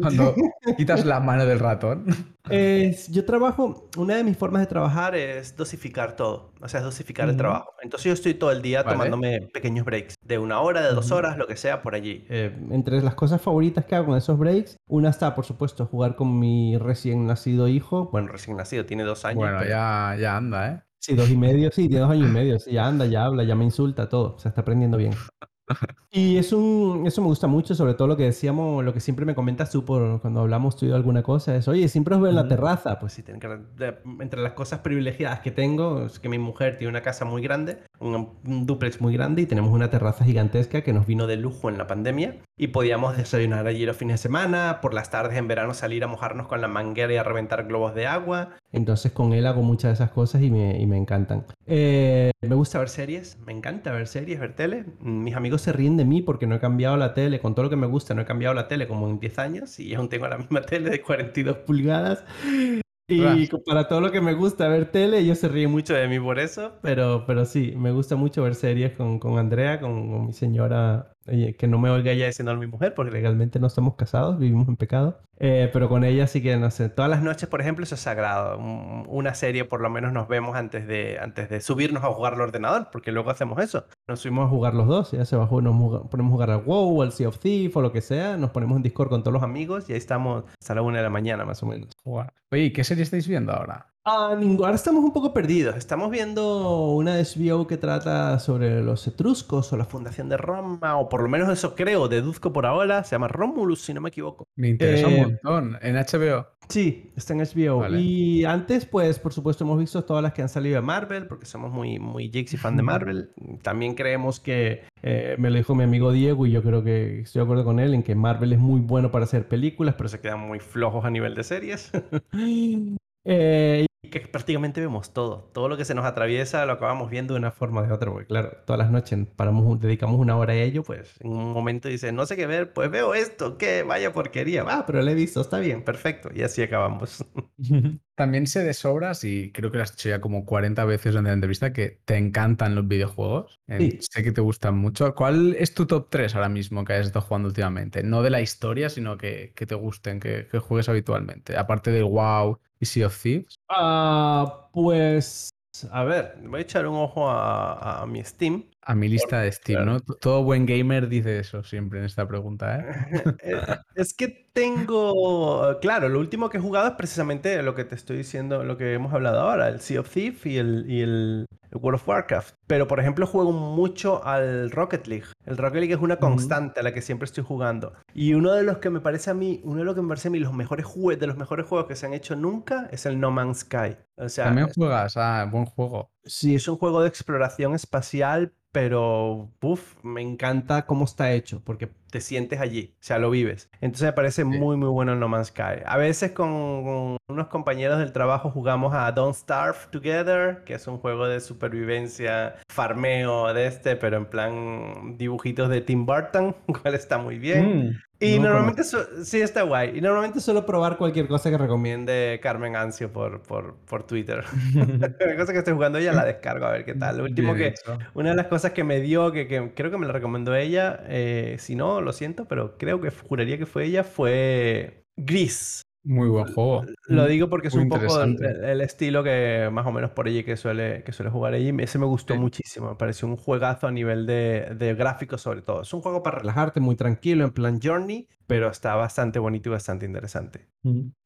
S3: cuando [laughs] quitas la mano del ratón.
S6: Eh, yo trabajo, una de mis formas de trabajar
S5: es dosificar todo, o sea, es dosificar el trabajo. Entonces yo estoy todo el día
S3: Vale.
S5: tomándome pequeños breaks, de una hora, de dos horas, lo que sea, por allí.
S6: Eh, entre las cosas favoritas que hago en esos breaks, una está, por supuesto, jugar con mi recién nacido hijo.
S5: Bueno, recién nacido, tiene dos años.
S3: Bueno,
S5: pero-
S3: ya, ya anda, ¿eh?
S6: Sí, dos y medio, sí, tiene dos años y medio. Sí, ya anda, ya habla, ya me insulta, todo. Se está aprendiendo bien. [laughs] Y es un, eso me gusta mucho, sobre todo lo que decíamos, lo que siempre me comentas tú por, cuando hablamos tú y de alguna cosa, es, oye, siempre os veo en la terraza. Pues
S5: sí, tienen que, de- entre las cosas privilegiadas que tengo es que mi mujer tiene una casa muy grande, un, un duplex muy grande y tenemos una terraza gigantesca que nos vino de lujo en la pandemia y podíamos desayunar allí los fines de semana, por las tardes en verano salir a mojarnos con la manguera y a reventar globos de agua.
S6: entonces con él hago muchas de esas cosas y me, y me encantan. Eh,
S5: Me gusta ver series, me encanta ver series, ver tele.
S6: mis amigos se ríen de mí porque no he cambiado la tele, con todo lo que me gusta, no he cambiado la tele como en 10 años y aún tengo la misma [laughs] tele de 42 pulgadas. Y para todo lo que me gusta ver tele, ellos se ríen mucho
S5: Mucho de mí por eso.
S6: Pero, pero sí, me gusta mucho ver series con, con Andrea, con, con mi señora, que no me oiga ella diciendo a mi mujer, porque legalmente no estamos casados, vivimos en pecado. Eh, pero con ella sí que, no sé, todas las
S5: noches, por ejemplo, eso es sagrado. Un- Una serie por lo menos nos vemos antes de, antes de subirnos a jugar al ordenador, porque luego hacemos eso.
S6: nos fuimos a jugar los dos, ya se bajó, nos ponemos a jugar al WoW, al Sea of Thief o lo que sea, nos ponemos en Discord con todos los amigos.
S5: Y ahí estamos hasta la una de la mañana más o menos.
S3: Oye, ¿y ¿qué serie estáis viendo ahora?
S6: Ah, ahora estamos un poco perdidos.
S5: Estamos viendo una HBO que trata sobre los etruscos o la fundación de Roma, o por lo menos eso creo, deduzco por ahora. Se llama Romulus, si no me equivoco.
S3: Me interesa
S6: Eh,
S3: un montón. En HBO.
S6: Sí, está en HBO.
S3: Vale.
S6: Y antes, pues, por supuesto, hemos visto todas las que han salido de Marvel.
S5: Porque somos muy, muy y fan de [laughs] Marvel.
S6: También creemos que, eh, me lo dijo mi amigo Diego y yo creo que estoy de acuerdo con él en que Marvel es muy bueno para hacer películas, pero
S5: se quedan muy flojos a nivel de series. [laughs]
S6: eh,
S5: que prácticamente vemos todo. Todo lo que se nos atraviesa lo acabamos viendo de una forma
S6: forma de otra, porque claro, todas las noches paramos, dedicamos una hora a ello, pues,
S5: en un momento dice, no sé qué ver, pues veo esto, qué vaya porquería. Va,
S6: ah, pero lo he visto, está bien.
S5: perfecto. Y así acabamos. [laughs]
S3: También sé de sobras, y creo que lo has dicho ya como 40 veces en la entrevista, que te encantan los videojuegos. Eh,
S6: Sí.
S3: Sé que te gustan mucho. ¿Cuál es tu top 3 ahora mismo que hayas estado jugando últimamente? No de la historia, sino que, que te gusten, que, que juegues habitualmente. Aparte del WoW y Sea of Thieves.
S6: Ah, pues,
S5: A ver, voy a echar un ojo a, a mi Steam.
S3: A mi lista de Steam,
S5: claro.
S3: ¿no? Todo buen gamer dice eso siempre en esta pregunta. Eh, [laughs]
S5: es que tengo, claro, lo último que he jugado es precisamente lo que te estoy diciendo, lo que hemos hablado ahora, el Sea of Thief y el, y el World of Warcraft. Pero, por ejemplo, juego mucho al Rocket League. El Rocket League es una constante a la que siempre estoy jugando. Y uno de los que me parece a mí, uno de los que me parece a mí los mejores jue- de los mejores juegos que se han hecho nunca es el No Man's Sky. O sea,
S3: También juegas, ah, buen juego.
S5: sí, es un juego de exploración espacial, pero, uff, me encanta cómo está hecho, porque te sientes allí, o sea, lo vives. Entonces me parece muy, muy bueno el No Man's Sky. A veces con, con unos compañeros del trabajo jugamos a Don't Starve Together, que es un juego de supervivencia, farmeo de este, pero en plan dibujitos de Tim Burton, [laughs] cual está muy bien.
S3: Mm,
S5: Y
S3: no
S5: normalmente, sí, está guay. Y normalmente
S6: suelo probar cualquier cosa que recomiende.
S5: de Carmen Ancio por, por, por Twitter. [laughs] La cosa que estoy jugando ella la descargo a ver qué tal. Lo último
S3: Bien
S5: que, una de las cosas que me dio, que, que creo que me la recomendó ella, eh, si no, lo siento, pero creo que juraría que fue ella, fue Gris.
S3: Muy buen juego.
S5: Lo digo porque es
S3: Muy
S5: un poco el, estilo que más o menos por allí que suele, que suele jugar allí. Ese me gustó
S3: Sí.
S5: muchísimo. Me pareció un juegazo a nivel de, de gráficos sobre todo. Es un juego para relajarte, muy tranquilo, en plan Journey, pero está bastante bonito y bastante interesante.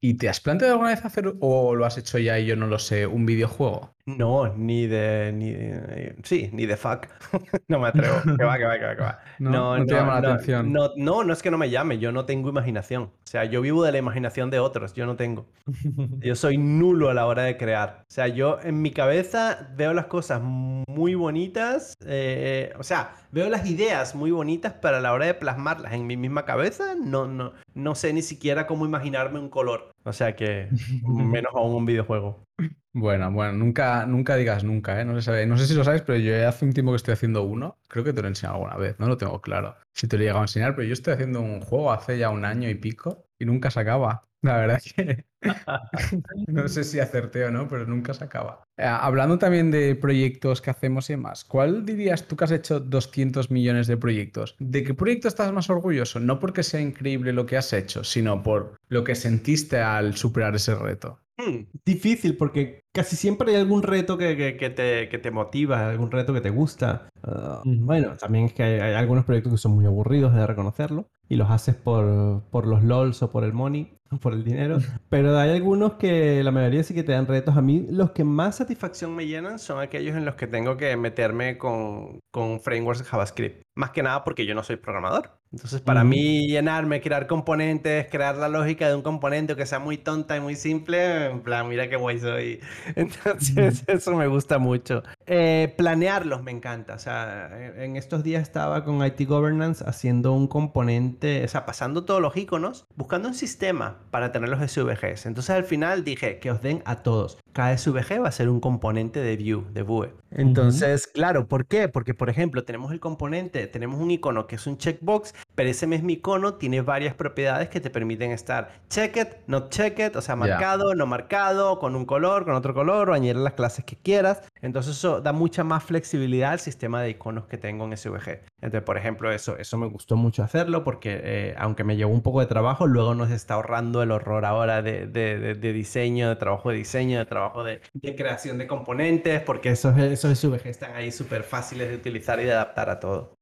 S3: ¿Y te has planteado alguna vez hacer, o lo has hecho ya y yo no lo sé, un videojuego?
S5: No, ni de, ni de- sí, ni de fuck. [laughs] No me atrevo. [laughs] Que va, que va, que va, que va.
S3: No, no te llama la atención.
S5: No, no, no es que no me llame, yo no tengo imaginación. O sea, yo vivo de la imaginación de otros, yo no tengo. [laughs] Yo soy nulo a la hora de crear. O sea, yo en mi cabeza veo las cosas muy bonitas, eh, o sea, veo las ideas muy bonitas, pero a la hora de plasmarlas en mi misma cabeza, no, no, no sé ni siquiera cómo imaginarme un color. O sea que [laughs] menos aún un videojuego.
S3: Bueno, bueno, nunca, nunca digas nunca, ¿eh? No se sabe. No sé si lo sabes, pero yo hace un tiempo que estoy haciendo uno. Creo que te lo he enseñado alguna vez, no lo tengo claro. Si te lo he llegado a enseñar, pero yo estoy haciendo un juego hace ya un año y pico y nunca se acaba. La verdad es que [laughs] no sé si acerté o no, pero nunca se acaba. Eh, hablando también de proyectos que hacemos y demás, ¿cuál dirías tú que has hecho 200 millones de proyectos? ¿De qué proyecto estás más orgulloso? No porque sea increíble lo que has hecho, sino por lo que sentiste al superar ese reto.
S5: Hmm.
S6: Difícil porque casi siempre hay algún reto que, que- que te, que te motiva, algún reto que te gusta. Ah. Bueno, también es que hay, hay algunos proyectos que son muy aburridos de reconocerlo y los haces por, por los LOLs o por el money, [laughs] por el dinero. Pero hay algunos que la mayoría sí que te dan retos. A mí los que más
S5: satisfacción me llenan son aquellos en los que tengo que meterme con, con frameworks de JavaScript. Más que nada porque yo no soy programador. Entonces, para
S6: Ujú.
S5: mí, llenarme, crear componentes, crear la lógica de un componente que sea muy tonta y muy simple, en plan, mira qué guay soy. [laughs] Entonces, eso me gusta mucho. Eh, planearlos me encanta. O sea, en estos días estaba con IT Governance haciendo un componente, o sea, pasando todos los iconos, buscando un sistema para tener los SVGs. Entonces, al final dije que os den a todos. Cada SVG va a ser un componente de Vue, de Vue. Entonces, claro, ¿por qué? Porque, por ejemplo, tenemos el componente, tenemos un icono que es un checkbox, pero ese mismo icono tiene varias propiedades que te permiten estar checked, not checked, o sea, marcado, no marcado, con un color, con otro color, o añadir las clases que quieras. Entonces, eso da mucha más flexibilidad al sistema de iconos que tengo en SVG. Entonces, por ejemplo, eso, eso me gustó mucho hacerlo porque, eh, aunque me llevó un poco de trabajo, luego nos está ahorrando el horror ahora de, de- diseño, de trabajo de diseño, de trabajo de, creación de componentes, porque esos, esos SVG están ahí súper fáciles de utilizar y de adaptar a todo.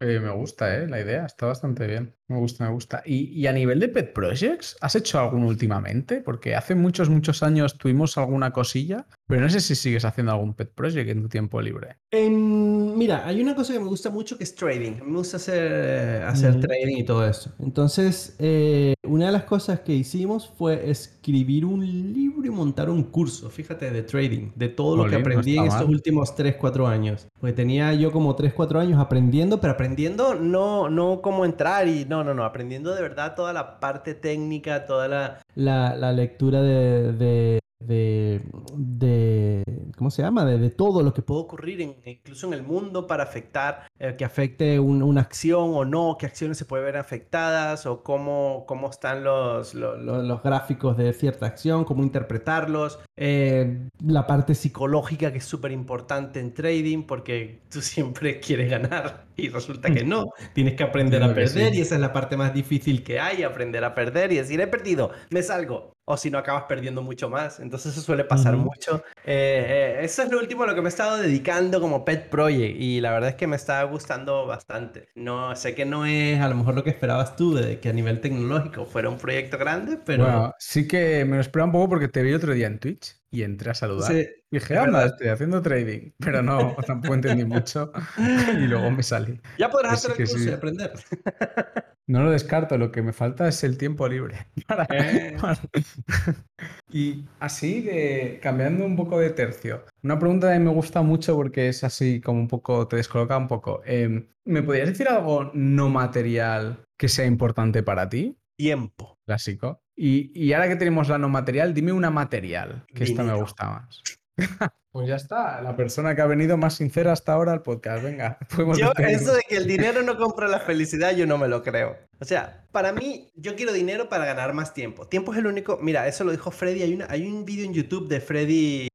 S3: Me gusta, ¿eh? La idea está bastante bien. Me gusta, me gusta. ¿Y, y a nivel de pet projects, has hecho alguno últimamente? Porque hace muchos, muchos años tuvimos alguna cosilla, pero no sé si sigues haciendo algún pet project en tu tiempo libre.
S6: Em, mira, hay una cosa que me gusta mucho que es trading. Me gusta hacer, hacer
S3: Ujú.
S6: trading y todo eso. Entonces, eh, una de las cosas que hicimos fue escribir un libro y montar un curso, fíjate, de trading, de todo lo que
S3: Jolín, no
S6: aprendí en estos
S3: mal.
S6: últimos 3, 4 años. Porque tenía yo como 3, 4 años aprendiendo, pero
S5: Aprendiendo no, no cómo entrar y no, no, no, aprendiendo de verdad toda la parte técnica, toda la...
S6: la, la lectura de, de, de, de- ¿cómo se llama? De, de todo lo que
S5: puede ocurrir en- incluso en el mundo para afectar, eh, que afecte un- una acción o no, qué acciones se pueden ver afectadas o cómo, cómo están los, los,
S6: lo- los gráficos de cierta acción, cómo interpretarlos, eh, la parte psicológica.
S5: que es súper importante en trading porque [laughs] tú siempre quieres ganar y resulta que no. [laughs] Tienes que aprender a perder
S3: sí.
S5: y esa es la parte más difícil que hay, aprender a perder y decir, he perdido, me salgo. O si no, acabas perdiendo mucho más. Entonces eso suele pasar mucho. Eh, eh, eso es lo último a lo que me he estado dedicando como pet project y la verdad es que me está gustando bastante. No sé que no es a lo mejor lo que esperabas tú de que a nivel tecnológico fuera un proyecto grande, pero...
S3: Bueno, sí que me lo esperaba un poco porque te vi otro día en Twitch y entré a saludar.
S5: Sí,
S3: Dije, anda,
S5: verdad.
S3: estoy haciendo trading, [laughs] pero no, tampoco entendí mucho y luego me salí.
S5: Ya podrás hacer el curso
S3: sí.
S5: y aprender. [laughs]
S3: No lo descarto, lo que me falta es el tiempo libre. [laughs] para-
S5: Eh.
S3: para- Y así, de, cambiando un poco de tercio, una pregunta que me gusta mucho porque es así como un poco, te descoloca un poco. Em, ¿me podrías decir algo no material que sea importante para ti?
S5: Tiempo.
S3: Clásico. Y, y ahora que tenemos la no material, dime una material, que esta me
S5: Dinero.
S3: gusta más. [laughs] Pues ya está, la persona que ha venido más sincera hasta ahora al podcast. Venga, [laughs] podemos
S5: Yo, eso de que el dinero no compra la felicidad, yo no me lo creo. O sea, para mí, yo quiero dinero para ganar más tiempo. Tiempo es el único. Mira, eso lo dijo Freddy. Hay, una, hay un vídeo en YouTube de Freddy.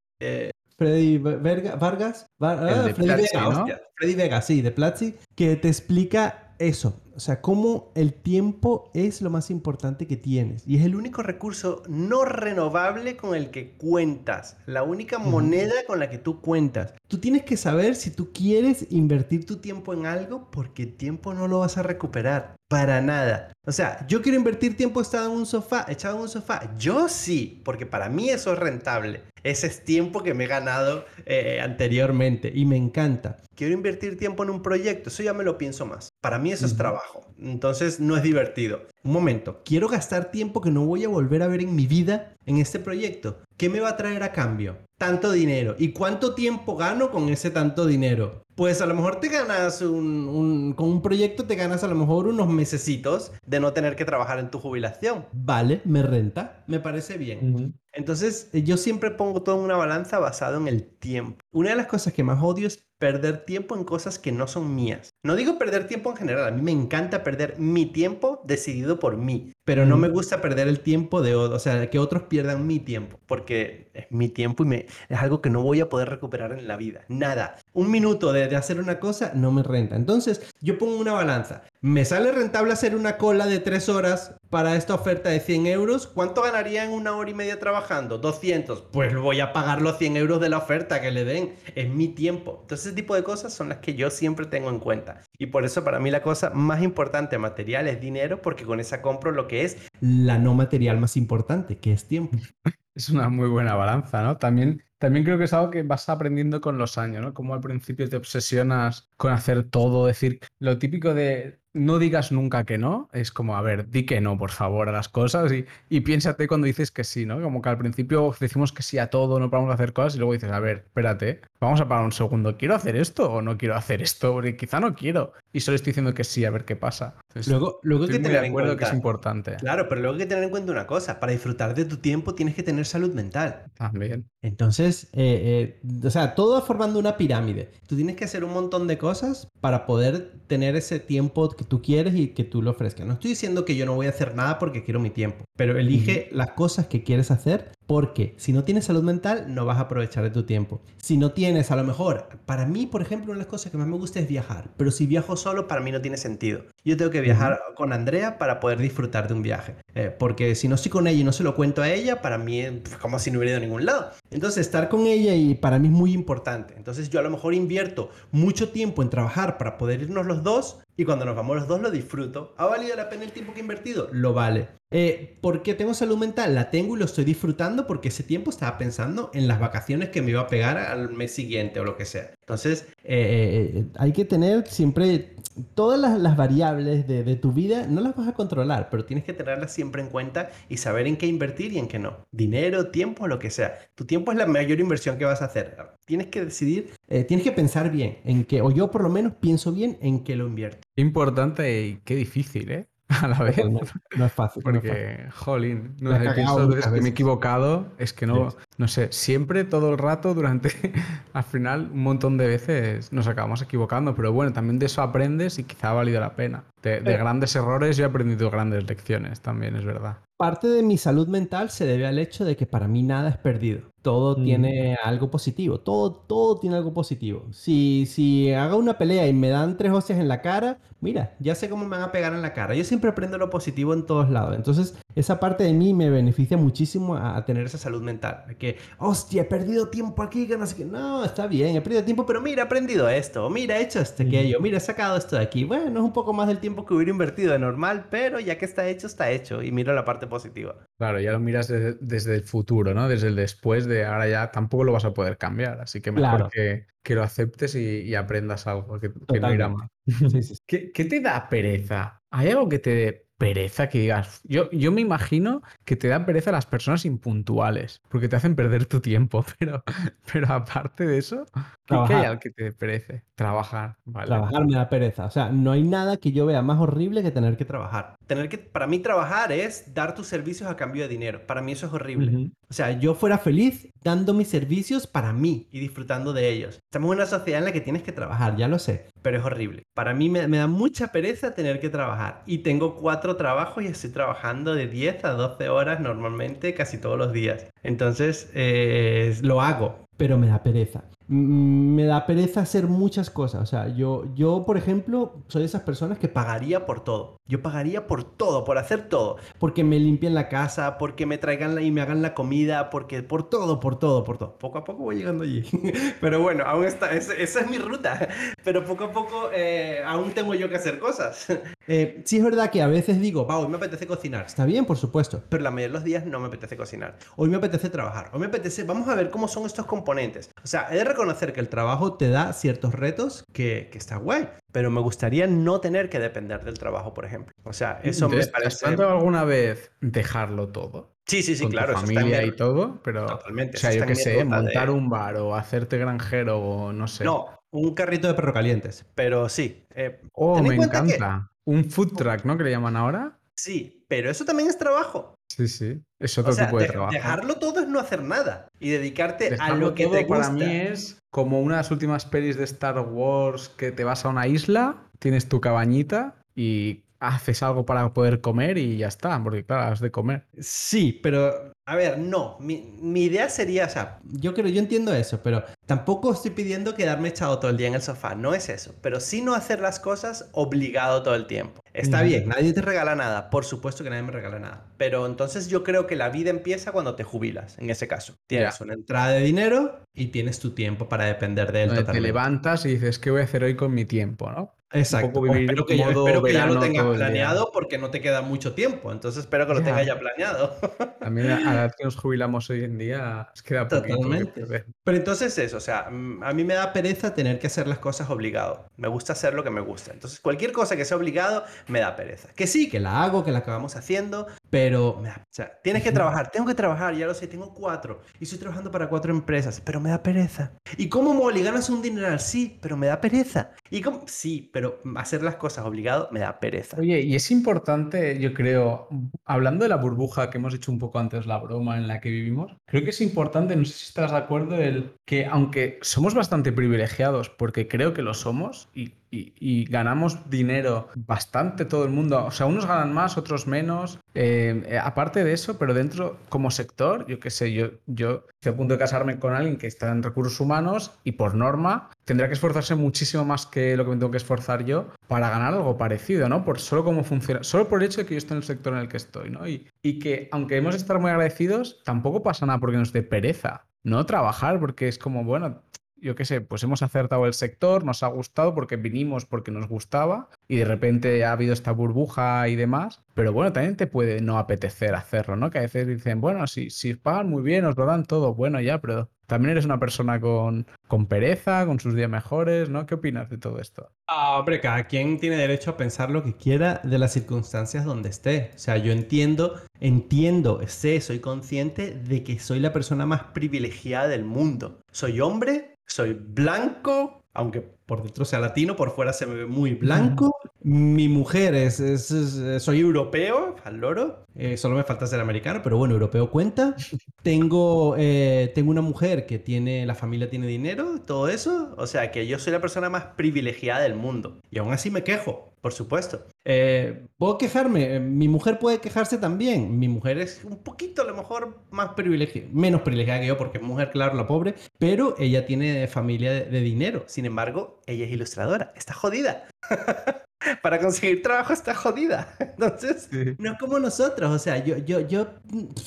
S6: Freddy Verga- Vargas, Var- ah, Freddy
S3: Platzi,
S6: Vega,
S3: ¿no?
S6: hostia, Freddy Vega, sí, de Platzi, que te explica
S5: eso, o sea, cómo el tiempo es lo más importante que tienes.
S7: Y es el único recurso no renovable con el que cuentas, la única moneda con la que tú cuentas.
S5: Tú tienes que saber si tú quieres invertir tu tiempo en algo porque el tiempo no lo vas a recuperar. Para nada. O sea, yo quiero invertir tiempo echado en un sofá, echado en un sofá. Yo sí, porque para mí eso es rentable. Ese es tiempo que me he ganado eh, anteriormente y me encanta. Quiero invertir tiempo en un proyecto, eso ya me lo pienso más. Para mí eso es trabajo, entonces no es divertido. Un momento, quiero gastar tiempo que no voy a volver a ver en mi vida en este proyecto. ¿Qué me va a traer a cambio? Tanto dinero. ¿Y cuánto tiempo gano con ese tanto dinero? Pues a lo mejor te ganas un, un- con un proyecto te ganas a lo mejor unos mesecitos de no tener que trabajar en tu jubilación. Vale, me renta, me parece bien. Entonces, eh, yo siempre pongo todo en una balanza basado en el tiempo. Una de las cosas que más odio es perder tiempo en cosas que no son mías. No digo perder tiempo en general, a mí me encanta perder mi tiempo decidido por mí, pero no me gusta perder el tiempo de otros, o sea, que otros pierdan mi tiempo, porque es mi tiempo y me, es algo que no voy a poder recuperar en la vida. Nada. Un minuto de, de hacer una cosa no me renta. Entonces, yo pongo una balanza. ¿Me sale rentable hacer una cola de tres horas para esta oferta de 100 euros? ¿Cuánto ganaría en una hora y media trabajando? 200. Pues voy a pagar los 100 euros de la oferta que le den. Es mi tiempo. Entonces, ese tipo de cosas son las que yo siempre tengo en cuenta. Y por eso para mí la cosa más importante material es dinero, porque con esa compro lo que es La no material más importante, que es tiempo. [laughs]
S3: Es una muy buena balanza, ¿no? También, también creo que es algo que vas aprendiendo con los años, ¿no? Como al principio te obsesionas con hacer todo, decir, lo típico de no digas nunca que no, es como, a ver, di que no, por favor, a las cosas y, y piénsate cuando dices que sí, ¿no? Como que al principio decimos que sí a todo, no paramos de hacer cosas y luego dices, a ver, espérate, vamos a parar un segundo, ¿quiero hacer esto o no quiero hacer esto? Porque quizá no quiero y solo estoy diciendo que sí, a ver qué pasa. Entonces,
S7: Luego, luego
S3: estoy
S7: que
S3: muy
S7: tener
S3: de
S7: en
S3: acuerdo que es
S7: cuenta-
S3: importante
S7: Claro, pero luego hay que tener en cuenta una cosa. Para disfrutar de tu tiempo tienes que tener salud mental.
S3: también.
S5: Entonces, eh, eh, o sea, todo formando una pirámide.
S7: Tú tienes que hacer un montón de cosas para poder tener ese tiempo que tú quieres y que tú lo ofrezcas. No estoy diciendo que yo no voy a hacer nada porque quiero mi tiempo, pero elige
S5: Las cosas que quieres hacer, porque si no tienes salud mental, no vas a aprovechar de tu tiempo.
S7: Si no tienes, a lo mejor, para mí, por ejemplo, una de las cosas que más me gusta es viajar, pero si viajo solo, para mí no tiene sentido. Yo tengo que viajar con Andrea para poder disfrutar de un viaje, Eh, porque si no estoy con ella y no se lo cuento a ella, para mí es como si no hubiera ido a ningún lado. Entonces, estar con ella y para mí es muy importante. Entonces, yo a lo mejor invierto mucho tiempo en trabajar para poder irnos los dos y cuando nos vamos los dos lo disfruto. ¿Ha valido la pena el tiempo que he invertido? Lo vale. Eh, ¿Por qué tengo salud mental? La tengo y lo estoy disfrutando porque ese tiempo estaba pensando en las vacaciones que me iba a pegar al mes siguiente o lo que sea. Entonces,
S5: Eh, eh, hay que tener siempre todas las, las variables de, de tu vida, no las vas a controlar, pero
S7: tienes que tenerlas siempre en cuenta y saber en qué invertir y en qué no. Dinero, tiempo, lo que sea. Tu tiempo es la mayor inversión que vas a hacer. Tienes que decidir,
S5: eh, tienes que pensar bien en que, o yo por lo menos pienso bien en
S7: qué lo inviertes.
S3: Qué importante y qué difícil, ¿eh? [laughs] A la vez.
S5: no, no es fácil. no es fácil.
S3: Porque, jolín, no
S5: he
S3: sé,
S5: cagado
S3: pienso que me he equivocado, es que no, no sé, siempre, todo el rato, durante, [laughs] al final, un montón de veces nos acabamos equivocando, pero bueno, también de eso aprendes y quizá ha valido la pena. De, grandes errores yo he aprendido grandes lecciones, también es verdad.
S5: Parte de mi salud mental se debe al hecho de que para mí nada es perdido. Todo
S3: Mm.
S5: tiene algo positivo. Todo, todo tiene algo positivo. Si, si hago una pelea y me dan tres hostias en la cara, mira, ya sé cómo me van a pegar en la cara. Yo siempre aprendo lo positivo en todos lados. Entonces, esa parte de mí me beneficia muchísimo a, a tener esa salud mental. De Que, hostia, he perdido tiempo aquí, que no sé qué. No, está bien, he perdido tiempo, pero mira, he aprendido esto. Mira, he hecho esto, aquello. Mira, he sacado esto de aquí. Bueno, es un poco más del tiempo que hubiera invertido de normal, pero ya que está hecho, está hecho. Y miro la parte positiva.
S3: Claro, ya lo miras desde, desde el futuro, ¿no? Desde el después de ahora ya tampoco lo vas a poder cambiar, así que mejor
S5: Claro.
S3: que, que lo aceptes y, y aprendas algo, que, que no irá mal. [laughs]
S5: Sí, sí, sí.
S3: ¿Qué, qué te da pereza? ¿Hay algo que te dé pereza que digas? Yo, yo me imagino que te da pereza las personas impuntuales, porque te hacen perder tu tiempo, [laughs] pero, pero aparte de eso, ¿qué, qué hay
S5: Trabajar.
S3: algo que te dé perece? Trabajar, vale.
S5: Trabajar me da pereza. O sea, no hay nada que yo vea más horrible que tener que trabajar.
S7: Tener que, para mí, trabajar es dar tus servicios a cambio de dinero. Para mí eso es horrible.
S5: O sea, yo fuera feliz dando mis servicios para mí y disfrutando de ellos. Estamos en una sociedad en la que tienes que trabajar, ya lo sé.
S7: pero es horrible. Para mí me, da mucha pereza tener que trabajar. Y tengo cuatro trabajos y estoy trabajando de 10 a 12 horas normalmente casi todos los días. Entonces, eh, lo hago.
S5: Pero me da pereza.
S6: Mm, me da pereza hacer muchas cosas. O sea, yo, yo, por ejemplo, soy de esas personas que
S5: Pagaría por todo. Yo pagaría por todo, por hacer todo. Porque me limpien la casa, porque me traigan la, y me hagan la comida, porque por todo, por todo, por todo. Poco a poco voy llegando allí. [laughs] Pero bueno, aún está, esa, esa es mi ruta. Pero poco a poco eh, aún tengo yo que hacer cosas. [laughs]
S6: Eh, sí es verdad que a veces digo, va, hoy me apetece cocinar. Está bien, por supuesto.
S5: Pero la mayoría de los días no me apetece cocinar. Hoy me apetece trabajar. Hoy me apetece, vamos a ver cómo son estos componentes. O sea, he de reconocer que el trabajo te da ciertos retos que, que está guay. Pero me gustaría no tener que depender del trabajo, por ejemplo. O sea, eso me
S3: Entonces, ¿te ¿Has
S5: parece...
S3: planteado alguna vez dejarlo todo?
S5: Sí, sí, sí,
S3: con
S5: claro.
S3: tu familia
S5: mi-
S3: y todo, pero.
S5: Totalmente,
S3: O sea, yo qué sé,
S5: de-
S3: montar un bar o hacerte granjero o no sé.
S5: No, un carrito de perro calientes. Pero sí. eh,
S3: Oh, me
S5: que-
S3: encanta. Un food truck, ¿no? Que le llaman ahora.
S5: Sí, pero eso también es trabajo.
S3: Sí, sí. Es
S5: O
S3: otro
S5: sea,
S3: tipo de
S5: de-
S3: trabajo.
S5: dejarlo todo es no hacer nada y dedicarte a lo que
S3: todo
S5: te gusta.
S3: para mí es como una de las últimas pelis de Star Wars que te vas a una isla, tienes tu cabañita y haces algo para poder comer y ya está, porque claro, has de comer.
S5: Sí, pero a ver, no. Mi, mi idea sería, o sea,
S6: Yo creo, yo entiendo eso, pero
S5: tampoco estoy pidiendo quedarme echado todo el día en el sofá, no es eso, pero sí no hacer las cosas obligado todo el tiempo. Está bien, nadie te regala nada, por supuesto que nadie me regala nada, pero entonces yo creo que la vida empieza cuando te jubilas, en ese caso. Tienes una entrada de dinero y tienes tu tiempo para depender de él
S3: Donde te
S5: totalmente.
S3: levantas y dices, ¿qué voy a hacer hoy con mi tiempo? ¿no?
S5: Exacto.
S3: poco vivir
S5: espero que, ya- espero que ya lo tengas planeado porque no te queda mucho tiempo. Entonces espero que lo tengas ya planeado.
S3: También a la edad que nos jubilamos hoy en día, nos queda poquito que
S5: Totalmente.
S3: perder.
S5: Pero entonces eso, o sea, mm, a mí me da pereza tener que hacer las cosas obligado. Me gusta hacer lo que me gusta. Entonces cualquier cosa que sea obligado me da pereza. Que sí, que la hago, que la acabamos haciendo, pero me da- o sea, tienes que trabajar, tengo que trabajar, ya lo sé, tengo cuatro y estoy trabajando para cuatro empresas, pero me da pereza. ¿Y cómo Molly ganas un dineral? Sí, pero me da pereza. ¿Y cómo? Sí, pero hacer las cosas obligado me da pereza.
S3: Oye, y es importante, yo creo, hablando de la burbuja que hemos hecho un poco antes, la broma en la que vivimos, creo que es importante, no sé si estás de acuerdo, el que aunque somos bastante privilegiados, porque creo que lo somos, y, y- ganamos dinero bastante todo el mundo, o sea, unos ganan más, otros menos, eh, eh, aparte de eso, pero dentro, como sector, yo qué sé, yo, yo estoy a punto de casarme con alguien que está en recursos humanos y por norma tendrá que esforzarse muchísimo más que lo que me tengo que esforzar yo para ganar algo parecido, ¿no? Por solo cómo funciona, solo por el hecho de que yo estoy en el sector en el que estoy, ¿no? Y, y que aunque hemos de estar muy agradecidos, tampoco pasa nada porque nos dé pereza, ¿no? Trabajar, porque es como, bueno, yo qué sé, pues hemos acertado el sector, nos ha gustado porque vinimos porque nos gustaba y de repente ha habido esta burbuja y demás, pero bueno, también te puede no apetecer hacerlo, ¿no? Que a veces dicen, bueno, si, si pagan muy bien, os lo dan todo, bueno, ya, pero también eres una persona con, con pereza, con sus días mejores, ¿no? ¿Qué opinas de todo esto?
S5: Ah, hombre, cada quien tiene derecho a pensar lo que quiera de las circunstancias donde esté. O sea, yo entiendo, entiendo, sé, soy consciente de que soy la persona más privilegiada del mundo. Soy hombre, soy blanco, aunque por dentro sea latino, por fuera se me ve muy blanco. Mi mujer es, es- es- soy europeo, al loro. Eh, solo me falta ser americano, pero bueno, europeo cuenta. [laughs] Tengo, eh, tengo una mujer que tiene, la familia tiene dinero, todo eso. O sea, que yo soy la persona más privilegiada del mundo. Y aún así me quejo, por supuesto. Eh, ¿Puedo quejarme? Eh, Mi mujer puede quejarse también. Mi mujer es un poquito, a lo mejor, más privilegiada, menos privilegiada que yo, porque es mujer, claro, la pobre. Pero ella tiene familia de, de dinero. Sin embargo, ella es ilustradora. Está jodida. [laughs] Para conseguir trabajo está jodida. [laughs] Entonces, no es como nosotros, o sea, yo, yo, yo,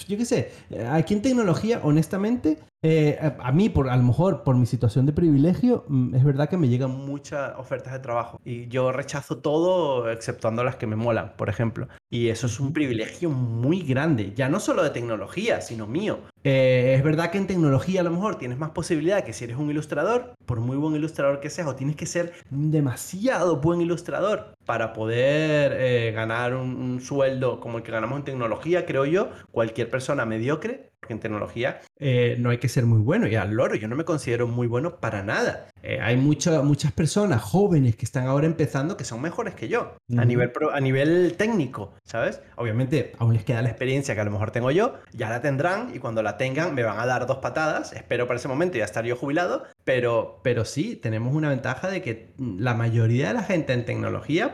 S5: yo qué sé, aquí en tecnología, honestamente, eh, a, a mí, por, a lo mejor por mi situación de privilegio, mm, es verdad que me llegan muchas ofertas de trabajo y yo rechazo todo exceptuando las que me molan, por ejemplo. Y eso es un privilegio muy grande, ya no solo de tecnología, sino mío. Eh, es verdad que en tecnología a lo mejor tienes más posibilidad que si eres un ilustrador, por muy buen ilustrador que seas, o tienes que ser demasiado buen ilustrador para poder eh, ganar un, un sueldo como el que ganamos en tecnología, creo yo, cualquier persona mediocre, porque en tecnología eh, no hay que ser muy bueno, y al loro, yo no me considero muy bueno para nada. Eh, hay mucha- muchas personas jóvenes que están ahora empezando que son mejores que yo, a, nivel pro- a nivel técnico, ¿sabes? Obviamente, aún les queda la experiencia que a lo mejor tengo yo, ya la tendrán, y cuando la tengan me van a dar dos patadas, espero para ese momento ya estar yo jubilado, pero, pero sí, tenemos una ventaja de que la mayoría de la gente en tecnología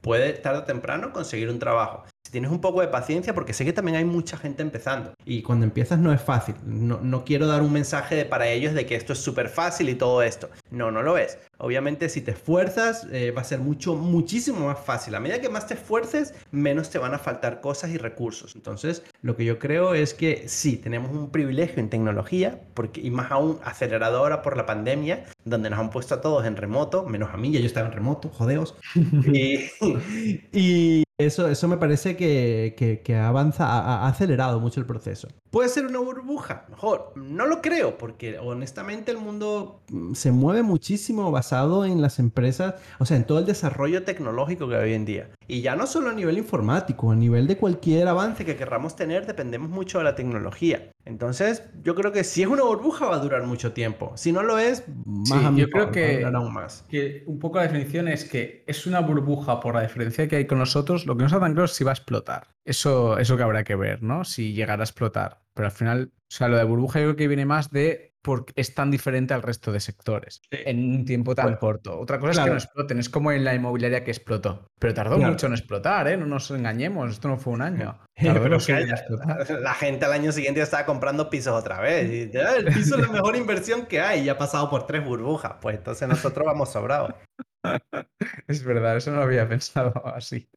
S5: puede tarde o temprano conseguir un trabajo. Si tienes un poco de paciencia, porque sé que también hay mucha gente empezando.
S6: Y cuando empiezas no es fácil. No, no quiero dar un mensaje para ellos de que esto es súper fácil y todo esto.
S5: No, no lo es. Obviamente si te esfuerzas eh, va a ser mucho, muchísimo más fácil. A medida que más te esfuerces, menos te van a faltar cosas y recursos. Entonces, lo que yo creo es que sí, tenemos un privilegio en tecnología, porque, y más aún aceleradora por la pandemia, donde nos han puesto a todos en remoto, menos a mí, ya yo estaba en remoto, jodeos. [laughs] y, [laughs]
S6: y eso, eso me parece que, que, avanza, ha, ha, acelerado mucho el proceso.
S5: ¿Puede ser una burbuja? Mejor, no lo creo, porque honestamente el mundo
S6: mm, se mueve muchísimo basado en las empresas, o sea, en todo el desarrollo tecnológico que hay hoy en día.
S5: Y ya no solo a nivel informático, a nivel de cualquier avance que querramos tener, dependemos mucho de la tecnología. Entonces, yo creo que si es una burbuja va a durar mucho tiempo. Si no lo es,
S3: más sí, yo creo que, aún más. que un poco la definición es que es una burbuja por la diferencia que hay con nosotros. Lo que no está tan claro es si va a explotar. Eso, eso que habrá que ver, ¿no? Si llegará a explotar. Pero al final, o sea, lo de burbuja yo creo que viene más de porque es tan diferente al resto de sectores sí. en un tiempo tan bueno, corto. Otra cosa claro. es que no exploten, es como en la inmobiliaria que explotó. Pero tardó claro. mucho en explotar, ¿eh? No nos engañemos, esto no fue un año. [laughs]
S5: Tardó pero que haya, [laughs] la gente al año siguiente ya estaba comprando pisos otra vez. Y, ah, el piso es la mejor inversión que hay y ha pasado por tres burbujas. Pues entonces nosotros vamos sobrados. [laughs]
S3: es verdad, eso no lo había pensado así.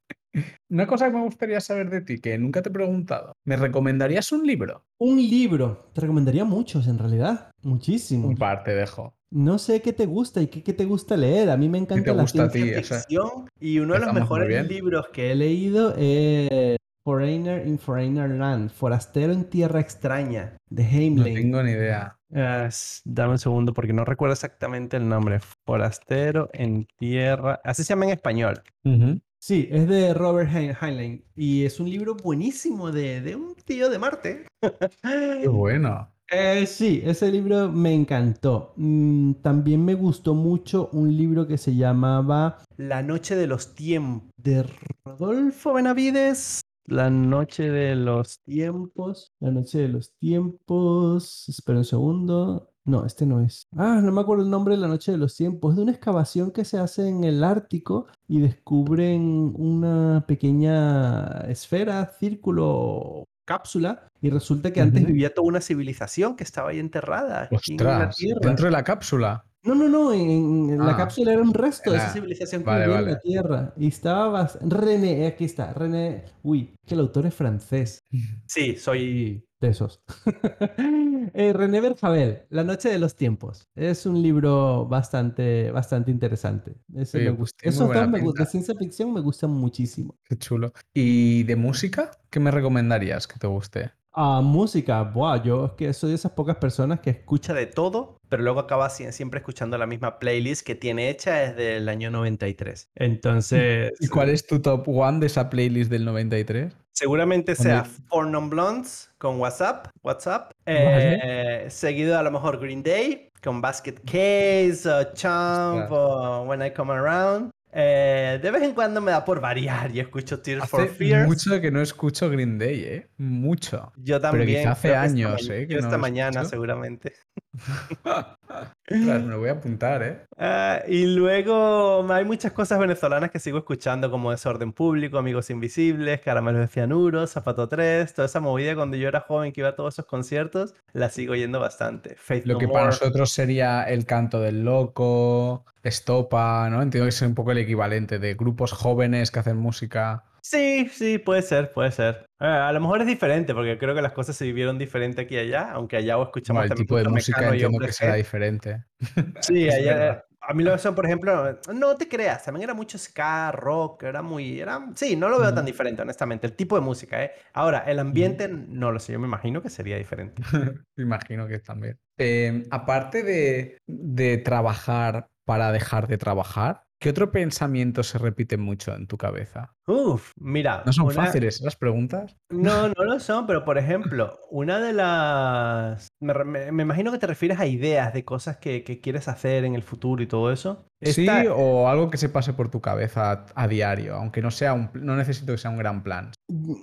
S3: Una cosa que me gustaría saber de ti, que nunca te he preguntado, ¿me recomendarías un libro?
S6: Un libro, te recomendaría muchos en realidad, muchísimo.
S3: Un par te dejo.
S6: No sé qué te gusta y qué, qué te gusta leer. A mí me encanta la ciencia
S3: ti,
S5: ficción o sea, y uno de los mejores libros que he leído es Foreigner in Foreigner Land, Forastero en Tierra Extraña, de Heimling.
S3: No tengo ni idea.
S5: Uh, dame un segundo porque no recuerdo exactamente el nombre. Forastero en Tierra. Así se llama en español.
S6: Uh -huh. Sí, es de Robert Heinlein y es un libro buenísimo de, de un tío de Marte. [laughs]
S3: Qué bueno.
S6: Eh, sí, ese libro me encantó. Mm, también me gustó mucho un libro que se llamaba
S5: La Noche de los Tiempos de Rodolfo Benavides.
S6: La Noche de los Tiempos. La Noche de los Tiempos. Espera un segundo. No, este no es. Ah, no me acuerdo el nombre de la noche de los tiempos. Es de una excavación que se hace en el Ártico y descubren una pequeña esfera, círculo, cápsula. Y resulta que uh -huh. antes vivía toda una civilización que estaba ahí enterrada.
S3: Ostras, en la tierra. dentro de la cápsula.
S6: No, no, no, en, en ah, la cápsula era un resto era... de esa civilización que vale, vivía vale. en la Tierra. Y estaba René, aquí está, René. Uy, que el autor es francés.
S5: Sí, soy
S6: de esos. [laughs] eh, René Berjabel, La Noche de los Tiempos. Es un libro bastante, bastante interesante. Ese me gusta. Esos dos me gusta. De ciencia ficción me gustan muchísimo.
S3: Qué chulo. ¿Y de música? ¿Qué me recomendarías que te guste?
S6: Ah, música, Buah, yo es que soy de esas pocas personas que
S5: escucha de todo, pero luego acaba siempre escuchando la misma playlist que tiene hecha desde el año 93. Entonces...
S3: ¿Y cuál es tu top one de esa playlist del 93?
S5: Seguramente sea Four Non Blondes con WhatsApp, WhatsApp eh, seguido a lo mejor Green Day con Basket Case, o Chump o When I Come Around. Eh, de vez en cuando me da por variar y escucho Tears
S3: hace
S5: for Fears.
S3: mucho que no escucho Green Day, ¿eh? Mucho.
S5: Yo también.
S3: Pero quizá hace años, esta,
S5: ¿eh?
S3: Que
S5: esta no mañana, escucho. seguramente. [laughs] [laughs]
S3: me lo voy a apuntar, ¿eh?
S5: Uh, y luego hay muchas cosas venezolanas que sigo escuchando, como Desorden Público, Amigos Invisibles, Caramelos de Cianuro, Zapato 3, toda esa movida cuando yo era joven que iba a todos esos conciertos, la sigo yendo bastante.
S3: Faith Lo no que More. para nosotros sería El Canto del Loco, Estopa, ¿no? Entiendo que es un poco el equivalente de grupos jóvenes que hacen música.
S5: Sí, sí, puede ser, puede ser. Eh, a lo mejor es diferente, porque creo que las cosas se vivieron diferente aquí y allá, aunque allá o escuchamos
S3: bueno, el tipo de música entiendo que será diferente. [laughs]
S5: Sí, allá, a mí lo son, por ejemplo, no te creas, también era mucho ska, rock, era muy, era, sí, no lo veo tan diferente, honestamente, el tipo de música, ¿eh? Ahora, el ambiente, no lo sé, yo me imagino que sería diferente. [laughs]
S3: me imagino que también. Eh, aparte de, de trabajar para dejar de trabajar, ¿Qué otro pensamiento se repite mucho en tu cabeza?
S5: Uf, mira.
S3: ¿No son una... fáciles las preguntas?
S5: No, [laughs] no lo son, pero por ejemplo, una de las... Me, me, me, imagino que te refieres a ideas de cosas que, que, quieres hacer en el futuro y todo eso.
S3: Sí, o algo que se pase por tu cabeza a, a diario, aunque no sea un, no necesito que sea un gran plan,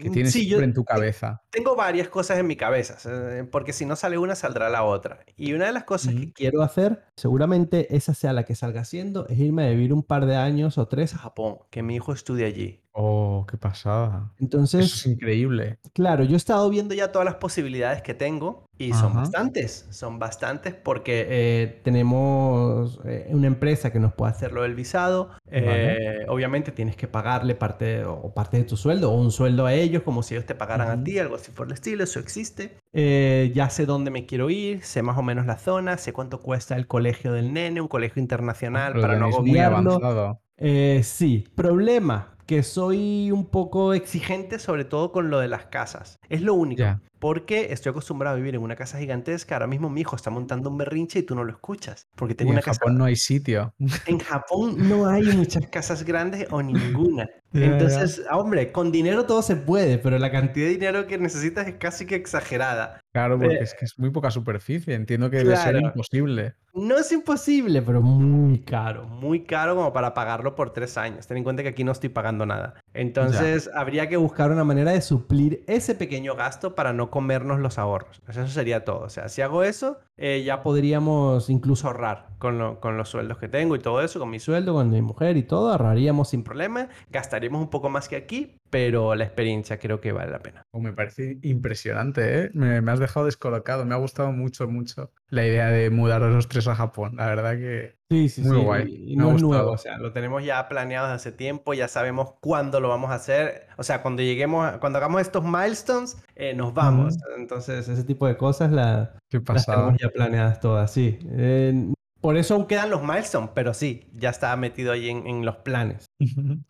S3: que tienes
S5: Sí, yo-
S3: siempre en tu cabeza.
S5: Tengo varias cosas en mi cabeza, eh, porque si no sale una, saldrá la otra. Y una de las cosas que.
S6: Quiero hacer, seguramente esa sea la que salga haciendo, es irme a vivir un par de años o tres
S5: es a Japón, que mi hijo estudie allí.
S3: Oh, qué pasada.
S6: Entonces,
S3: Eso es increíble.
S6: claro, yo he estado
S5: Viendo ya todas las posibilidades que tengo, y son
S3: Ajá.
S5: bastantes, son bastantes porque
S6: eh, tenemos eh, una empresa que nos puede hacer
S5: hacerlo del visado,
S6: Vale.
S5: eh, obviamente tienes que
S6: pagarle parte o parte de tu sueldo o un sueldo a ellos, como
S5: si ellos te pagaran a ti, algo así por el estilo, eso existe.
S6: eh,
S5: Ya sé dónde me quiero ir, sé más o menos la zona, sé cuánto cuesta el colegio del nene, un colegio internacional
S3: Lo
S5: para no agobiarlo.
S3: avanzado.
S6: eh, sí,
S5: Problema, que soy un poco exigente sobre todo con lo de las casas. Es lo único. Porque estoy acostumbrado a vivir en una casa gigantesca. Ahora mismo mi hijo está montando un berrinche y tú no lo escuchas. Porque
S3: Y
S5: tengo
S3: en
S5: una casa...
S3: Japón no hay sitio.
S5: En Japón no hay muchas casas grandes o ninguna. [laughs] Entonces, hombre, con dinero todo se puede, pero la cantidad de dinero que necesitas es casi que exagerada.
S3: Claro, porque
S5: Eh,
S3: es que es muy poca superficie. Entiendo que debe ser imposible.
S5: No es imposible, pero muy caro. Muy caro como para pagarlo por tres años. Ten en cuenta que aquí no estoy pagando nada. Entonces, habría que buscar una manera de suplir ese pequeño gasto para no comernos los ahorros. Pues Eso sería todo. O sea, si hago eso, eh, ya podríamos incluso ahorrar con, lo- con los sueldos que tengo y todo eso, con mi sueldo, con mi mujer y todo, ahorraríamos sin problema. Gastaríamos un poco más que aquí, pero la experiencia creo que vale la pena.
S3: Oh, me parece impresionante, ¿eh? Me, me has dejado descolocado. Me ha gustado mucho, mucho la idea de mudaros los tres a Japón. La verdad que
S6: sí, sí,
S3: Muy
S6: sí,
S3: guay,
S6: y no es nuevo,
S5: O sea, lo tenemos ya planeado desde hace tiempo, ya sabemos cuándo lo vamos a hacer. O sea, cuando lleguemos, cuando hagamos estos milestones, eh, nos vamos. Entonces,
S6: Entonces, ese tipo de cosas la-
S3: qué
S6: las tenemos ya planeadas todas, sí. Eh,
S5: por eso aún quedan los milestones, pero sí, ya está metido ahí en, en los planes.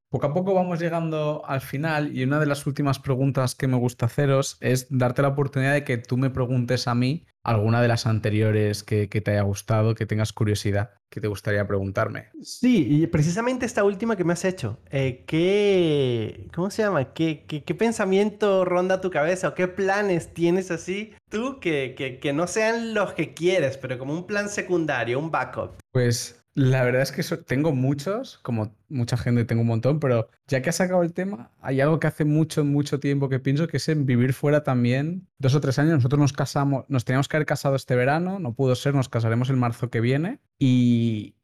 S3: Poco a poco vamos llegando al final y una de las últimas preguntas que me gusta haceros es darte la oportunidad de que tú me preguntes a mí alguna de las anteriores que, que te haya gustado, que tengas curiosidad, que te gustaría preguntarme.
S5: Sí, y precisamente esta última que me has hecho, eh, ¿qué, ¿cómo se llama? ¿Qué, qué, qué pensamiento ronda tu cabeza o qué planes tienes así tú que, que, que no sean los que quieres, pero como un plan secundario, un backup?
S3: Pues la verdad es que so- tengo muchos, como mucha gente tengo un montón, pero ya que has sacado el tema, hay algo que hace mucho, mucho tiempo que pienso que es en vivir fuera también. Dos o tres años, nosotros nos casamos, nos teníamos que haber casado este verano, no pudo ser, nos casaremos el marzo que viene y,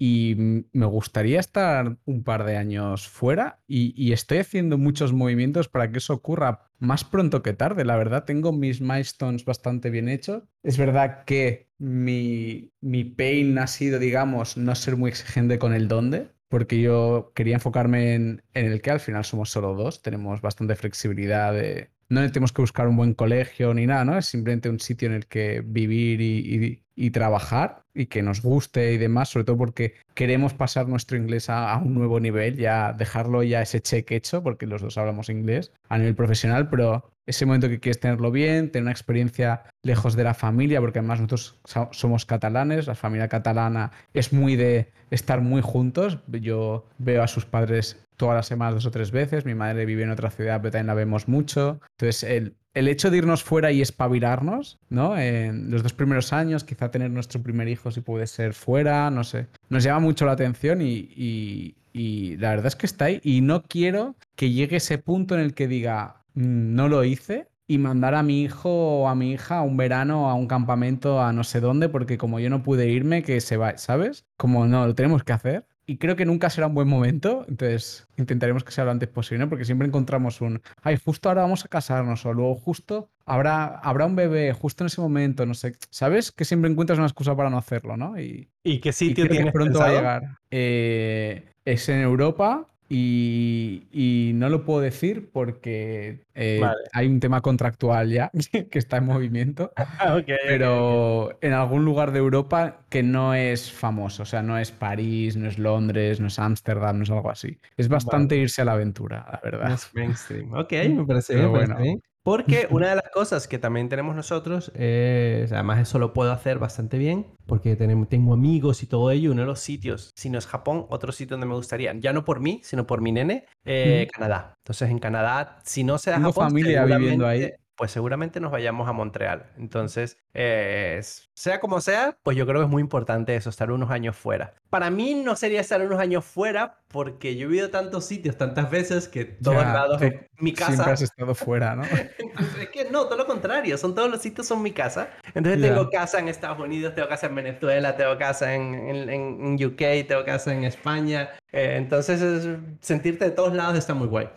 S3: me gustaría estar un par de años fuera y, y estoy haciendo muchos movimientos para que eso ocurra más pronto que tarde. La verdad, tengo mis milestones bastante bien hechos. Es verdad que mi, mi pain ha sido, digamos, no ser muy exigente con el dónde, porque yo quería enfocarme en, en el que al final somos solo dos, tenemos bastante flexibilidad de... No tenemos que buscar un buen colegio ni nada, ¿no? Es simplemente un sitio en el que vivir y, y- trabajar y que nos guste y demás, sobre todo porque queremos pasar nuestro inglés a, a un nuevo nivel, ya dejarlo ya ese check hecho, porque los dos hablamos inglés a nivel profesional, pero ese momento que quieres tenerlo bien, tener una experiencia lejos de la familia, porque además nosotros so- somos catalanes, la familia catalana es muy de estar muy juntos. Yo veo a sus padres todas las semanas dos o tres veces, mi madre vive en otra ciudad, pero también la vemos mucho. Entonces, el, el hecho de irnos fuera y espabilarnos, ¿no? En los dos primeros años, quizá tener nuestro primer hijo si puede ser fuera, no sé. Nos llama mucho la atención y, y- y la verdad es que está ahí. Y no quiero que llegue ese punto en el que diga, "Mm, no lo hice. Y mandar a mi hijo o a mi hija a un verano, a un campamento, a no sé dónde, porque como yo no pude irme, que se va, ¿sabes? Como no, lo tenemos que hacer. Y creo que nunca será un buen momento, entonces intentaremos que sea lo antes posible, ¿no? porque siempre encontramos un, ay, justo ahora vamos a casarnos, o luego justo habrá, habrá un bebé, justo en ese momento, no sé, ¿sabes? Que siempre encuentras una excusa para no hacerlo, ¿no? Y,
S5: ¿Y qué
S3: y
S5: sitio
S3: creo que
S5: tienes
S3: pronto va a llegar. Eh, es en Europa y, y no lo puedo decir porque eh,
S5: Vale.
S3: hay un tema contractual ya [laughs] que está en movimiento. [laughs]
S5: Ah, ok, ok.
S3: Pero en algún lugar de Europa que no es famoso, o sea, no es París, no es Londres, no es Ámsterdam, no es algo así. Es bastante irse a la aventura, la verdad.
S5: Más mainstream. Ok, [laughs] me parece
S3: Pero
S5: bien, me parece
S3: bueno.
S5: bien. Porque una de las cosas que también tenemos nosotros, es, además eso lo puedo hacer bastante bien, porque tenemos, tengo amigos y todo ello, uno de los sitios, si no es Japón, otro sitio donde me gustaría, ya no por mí, sino por mi nene, eh, Canadá. Entonces en Canadá, si no sea
S3: Tengo
S5: Japón,
S3: familia viviendo ahí.
S5: Pues seguramente nos vayamos a Montreal. Entonces, eh, sea como sea, pues yo creo que es muy importante eso, estar unos años fuera. Para mí no sería estar unos años fuera porque yo he vivido tantos sitios tantas veces que todos
S3: Ya,
S5: lados
S3: tú
S5: es mi casa.
S3: Siempre has estado fuera, ¿no? [laughs]
S5: Entonces, es que no, todo lo contrario, son todos los sitios son mi casa. Entonces
S3: Ya.
S5: tengo casa en Estados Unidos, tengo casa en Venezuela, tengo casa en, en, en UK, tengo casa en España. Eh, entonces es- sentirte de todos lados está muy guay.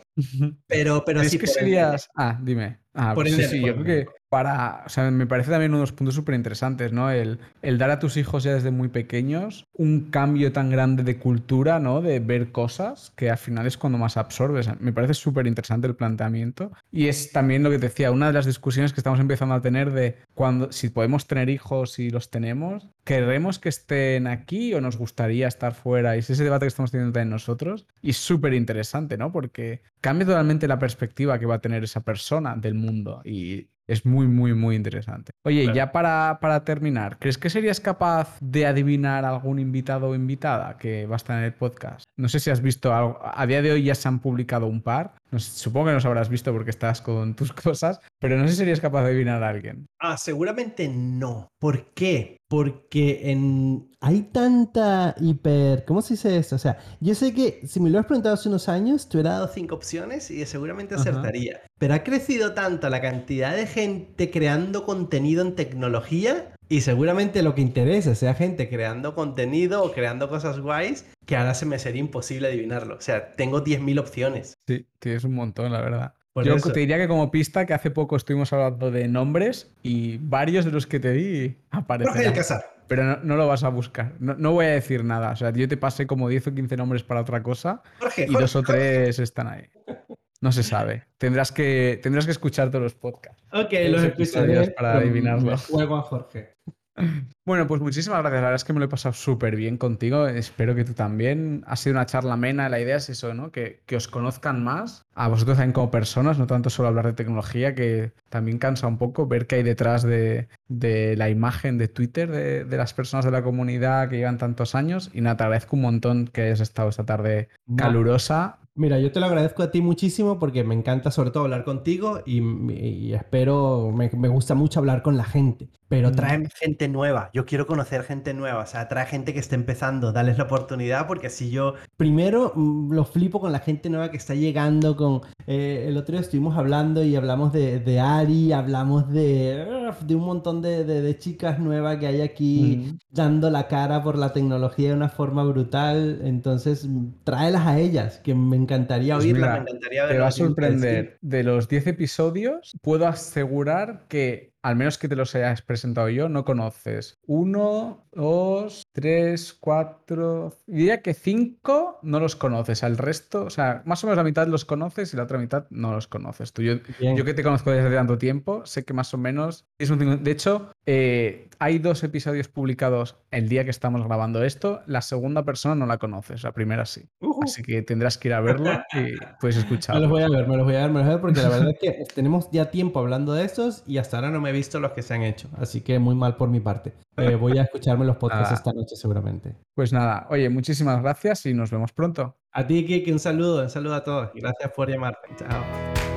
S5: Pero, pero
S3: ¿Crees
S5: sí,
S3: que serías. Ah, dime. Ah,
S5: Por
S3: pues sí, sí, yo creo
S5: ende.
S3: que para. O sea, me parece también uno de los puntos súper interesantes, ¿no? El, dar a tus hijos ya desde muy pequeños un cambio tan grande de cultura, ¿no? De ver cosas que al final es cuando más absorbes. Me parece súper interesante el planteamiento. Y es también lo que te decía, una de las discusiones que estamos empezando a tener de cuando, si podemos tener hijos y los tenemos, ¿queremos que estén aquí o nos gustaría estar fuera? Y es ese debate que estamos teniendo también nosotros. Y súper interesante, ¿no? Porque cambia totalmente la perspectiva que va a tener esa persona del mundo. Y es muy, muy, muy interesante. Oye,
S5: Claro.
S3: ya para, para terminar, ¿crees que serías capaz de adivinar algún invitado o invitada que va a estar en el podcast? No sé si has visto algo. A día de hoy ya se han publicado un par. No sé, supongo que no los habrás visto porque estás con tus [laughs] cosas, pero no sé si serías capaz de adivinar a alguien.
S5: Ah, seguramente no. ¿Por qué?
S6: Porque en... hay tanta hiper... ¿Cómo se dice esto? O sea, yo sé que si me lo has preguntado hace unos años, te hubiera dado
S5: cinco opciones y seguramente
S3: Ajá.
S5: acertaría. Pero ha crecido tanto la cantidad de gente creando contenido en tecnología
S6: Y seguramente lo que interesa sea gente
S5: creando contenido o creando cosas guays que ahora se me sería imposible adivinarlo. O sea, tengo 10.000 opciones.
S3: Sí, tienes un montón, la verdad.
S5: Por
S3: Yo
S5: eso.
S3: te diría que como pista que hace poco estuvimos hablando de nombres y varios de los que te di aparecen.
S5: Alcázar.
S3: Pero no, no lo vas a buscar. No, no voy a decir nada. O sea, yo te pasé como 10 o 15 nombres para otra cosa
S5: Jorge,
S3: y dos o tres están ahí. No se sabe. Tendrás que, tendrás que escuchar todos los podcasts.
S6: Ok,
S3: los
S6: los
S3: episodios para adivinarlo.
S6: Juego a Jorge. [laughs]
S3: Bueno, pues muchísimas gracias. La verdad es que me lo he pasado súper bien contigo. Espero que tú también. Ha sido una charla amena. La idea es eso, ¿no? Que, que os conozcan más a vosotros también como personas, no tanto solo hablar de tecnología, que también cansa un poco ver qué hay detrás de, de la imagen de Twitter de, de las personas de la comunidad que llevan tantos años. Y nada, te agradezco un montón que hayas estado esta tarde calurosa.
S6: Mira, yo te lo agradezco a ti muchísimo porque me encanta sobre todo hablar contigo y, y espero, me, me gusta mucho hablar con la gente. Pero
S3: Mm.
S6: trae
S5: Tráeme gente nueva. Yo quiero conocer gente nueva. O sea, trae gente que esté empezando. Dales la oportunidad porque así yo.
S6: Primero, mm, lo flipo con la gente nueva que está llegando. Con eh, el otro día estuvimos hablando y hablamos de, de Ari, hablamos de, de un montón de, de- chicas nuevas que hay aquí dando la cara por la tecnología de una forma brutal. Entonces, mm, tráelas a ellas, que me encantaría
S3: Pues
S6: oírlas.
S5: me encantaría
S3: Te
S5: ver
S3: va a sorprender. De los 10 episodios, puedo asegurar que, al menos que te los hayas presentado yo, no conoces. Uno, dos, tres, cuatro. Diría que cinco no los conoces. Al resto, o sea, más o menos la mitad los conoces y la otra mitad no los conoces. Tú, yo, yo que te conozco desde tanto tiempo, sé que más o menos es un De hecho, eh, hay dos episodios publicados el día que estamos grabando esto. La segunda persona no la conoces, la primera sí.
S5: Ujú.
S3: Así que tendrás que ir a verlo y puedes [laughs]
S6: Me
S3: escucharlo.
S6: los voy a ver, me los voy a ver, me los voy a ver porque la verdad es que tenemos ya tiempo hablando de estos y hasta ahora no me he visto los que se han hecho. Así que muy mal por mi parte. Eh, voy a escucharme los podcasts [laughs]
S3: Ah.
S6: esta noche seguramente.
S3: Pues nada, oye, muchísimas gracias y nos vemos pronto.
S6: A ti, Kiki, un saludo, un saludo a todos. Gracias por llamar. Chao.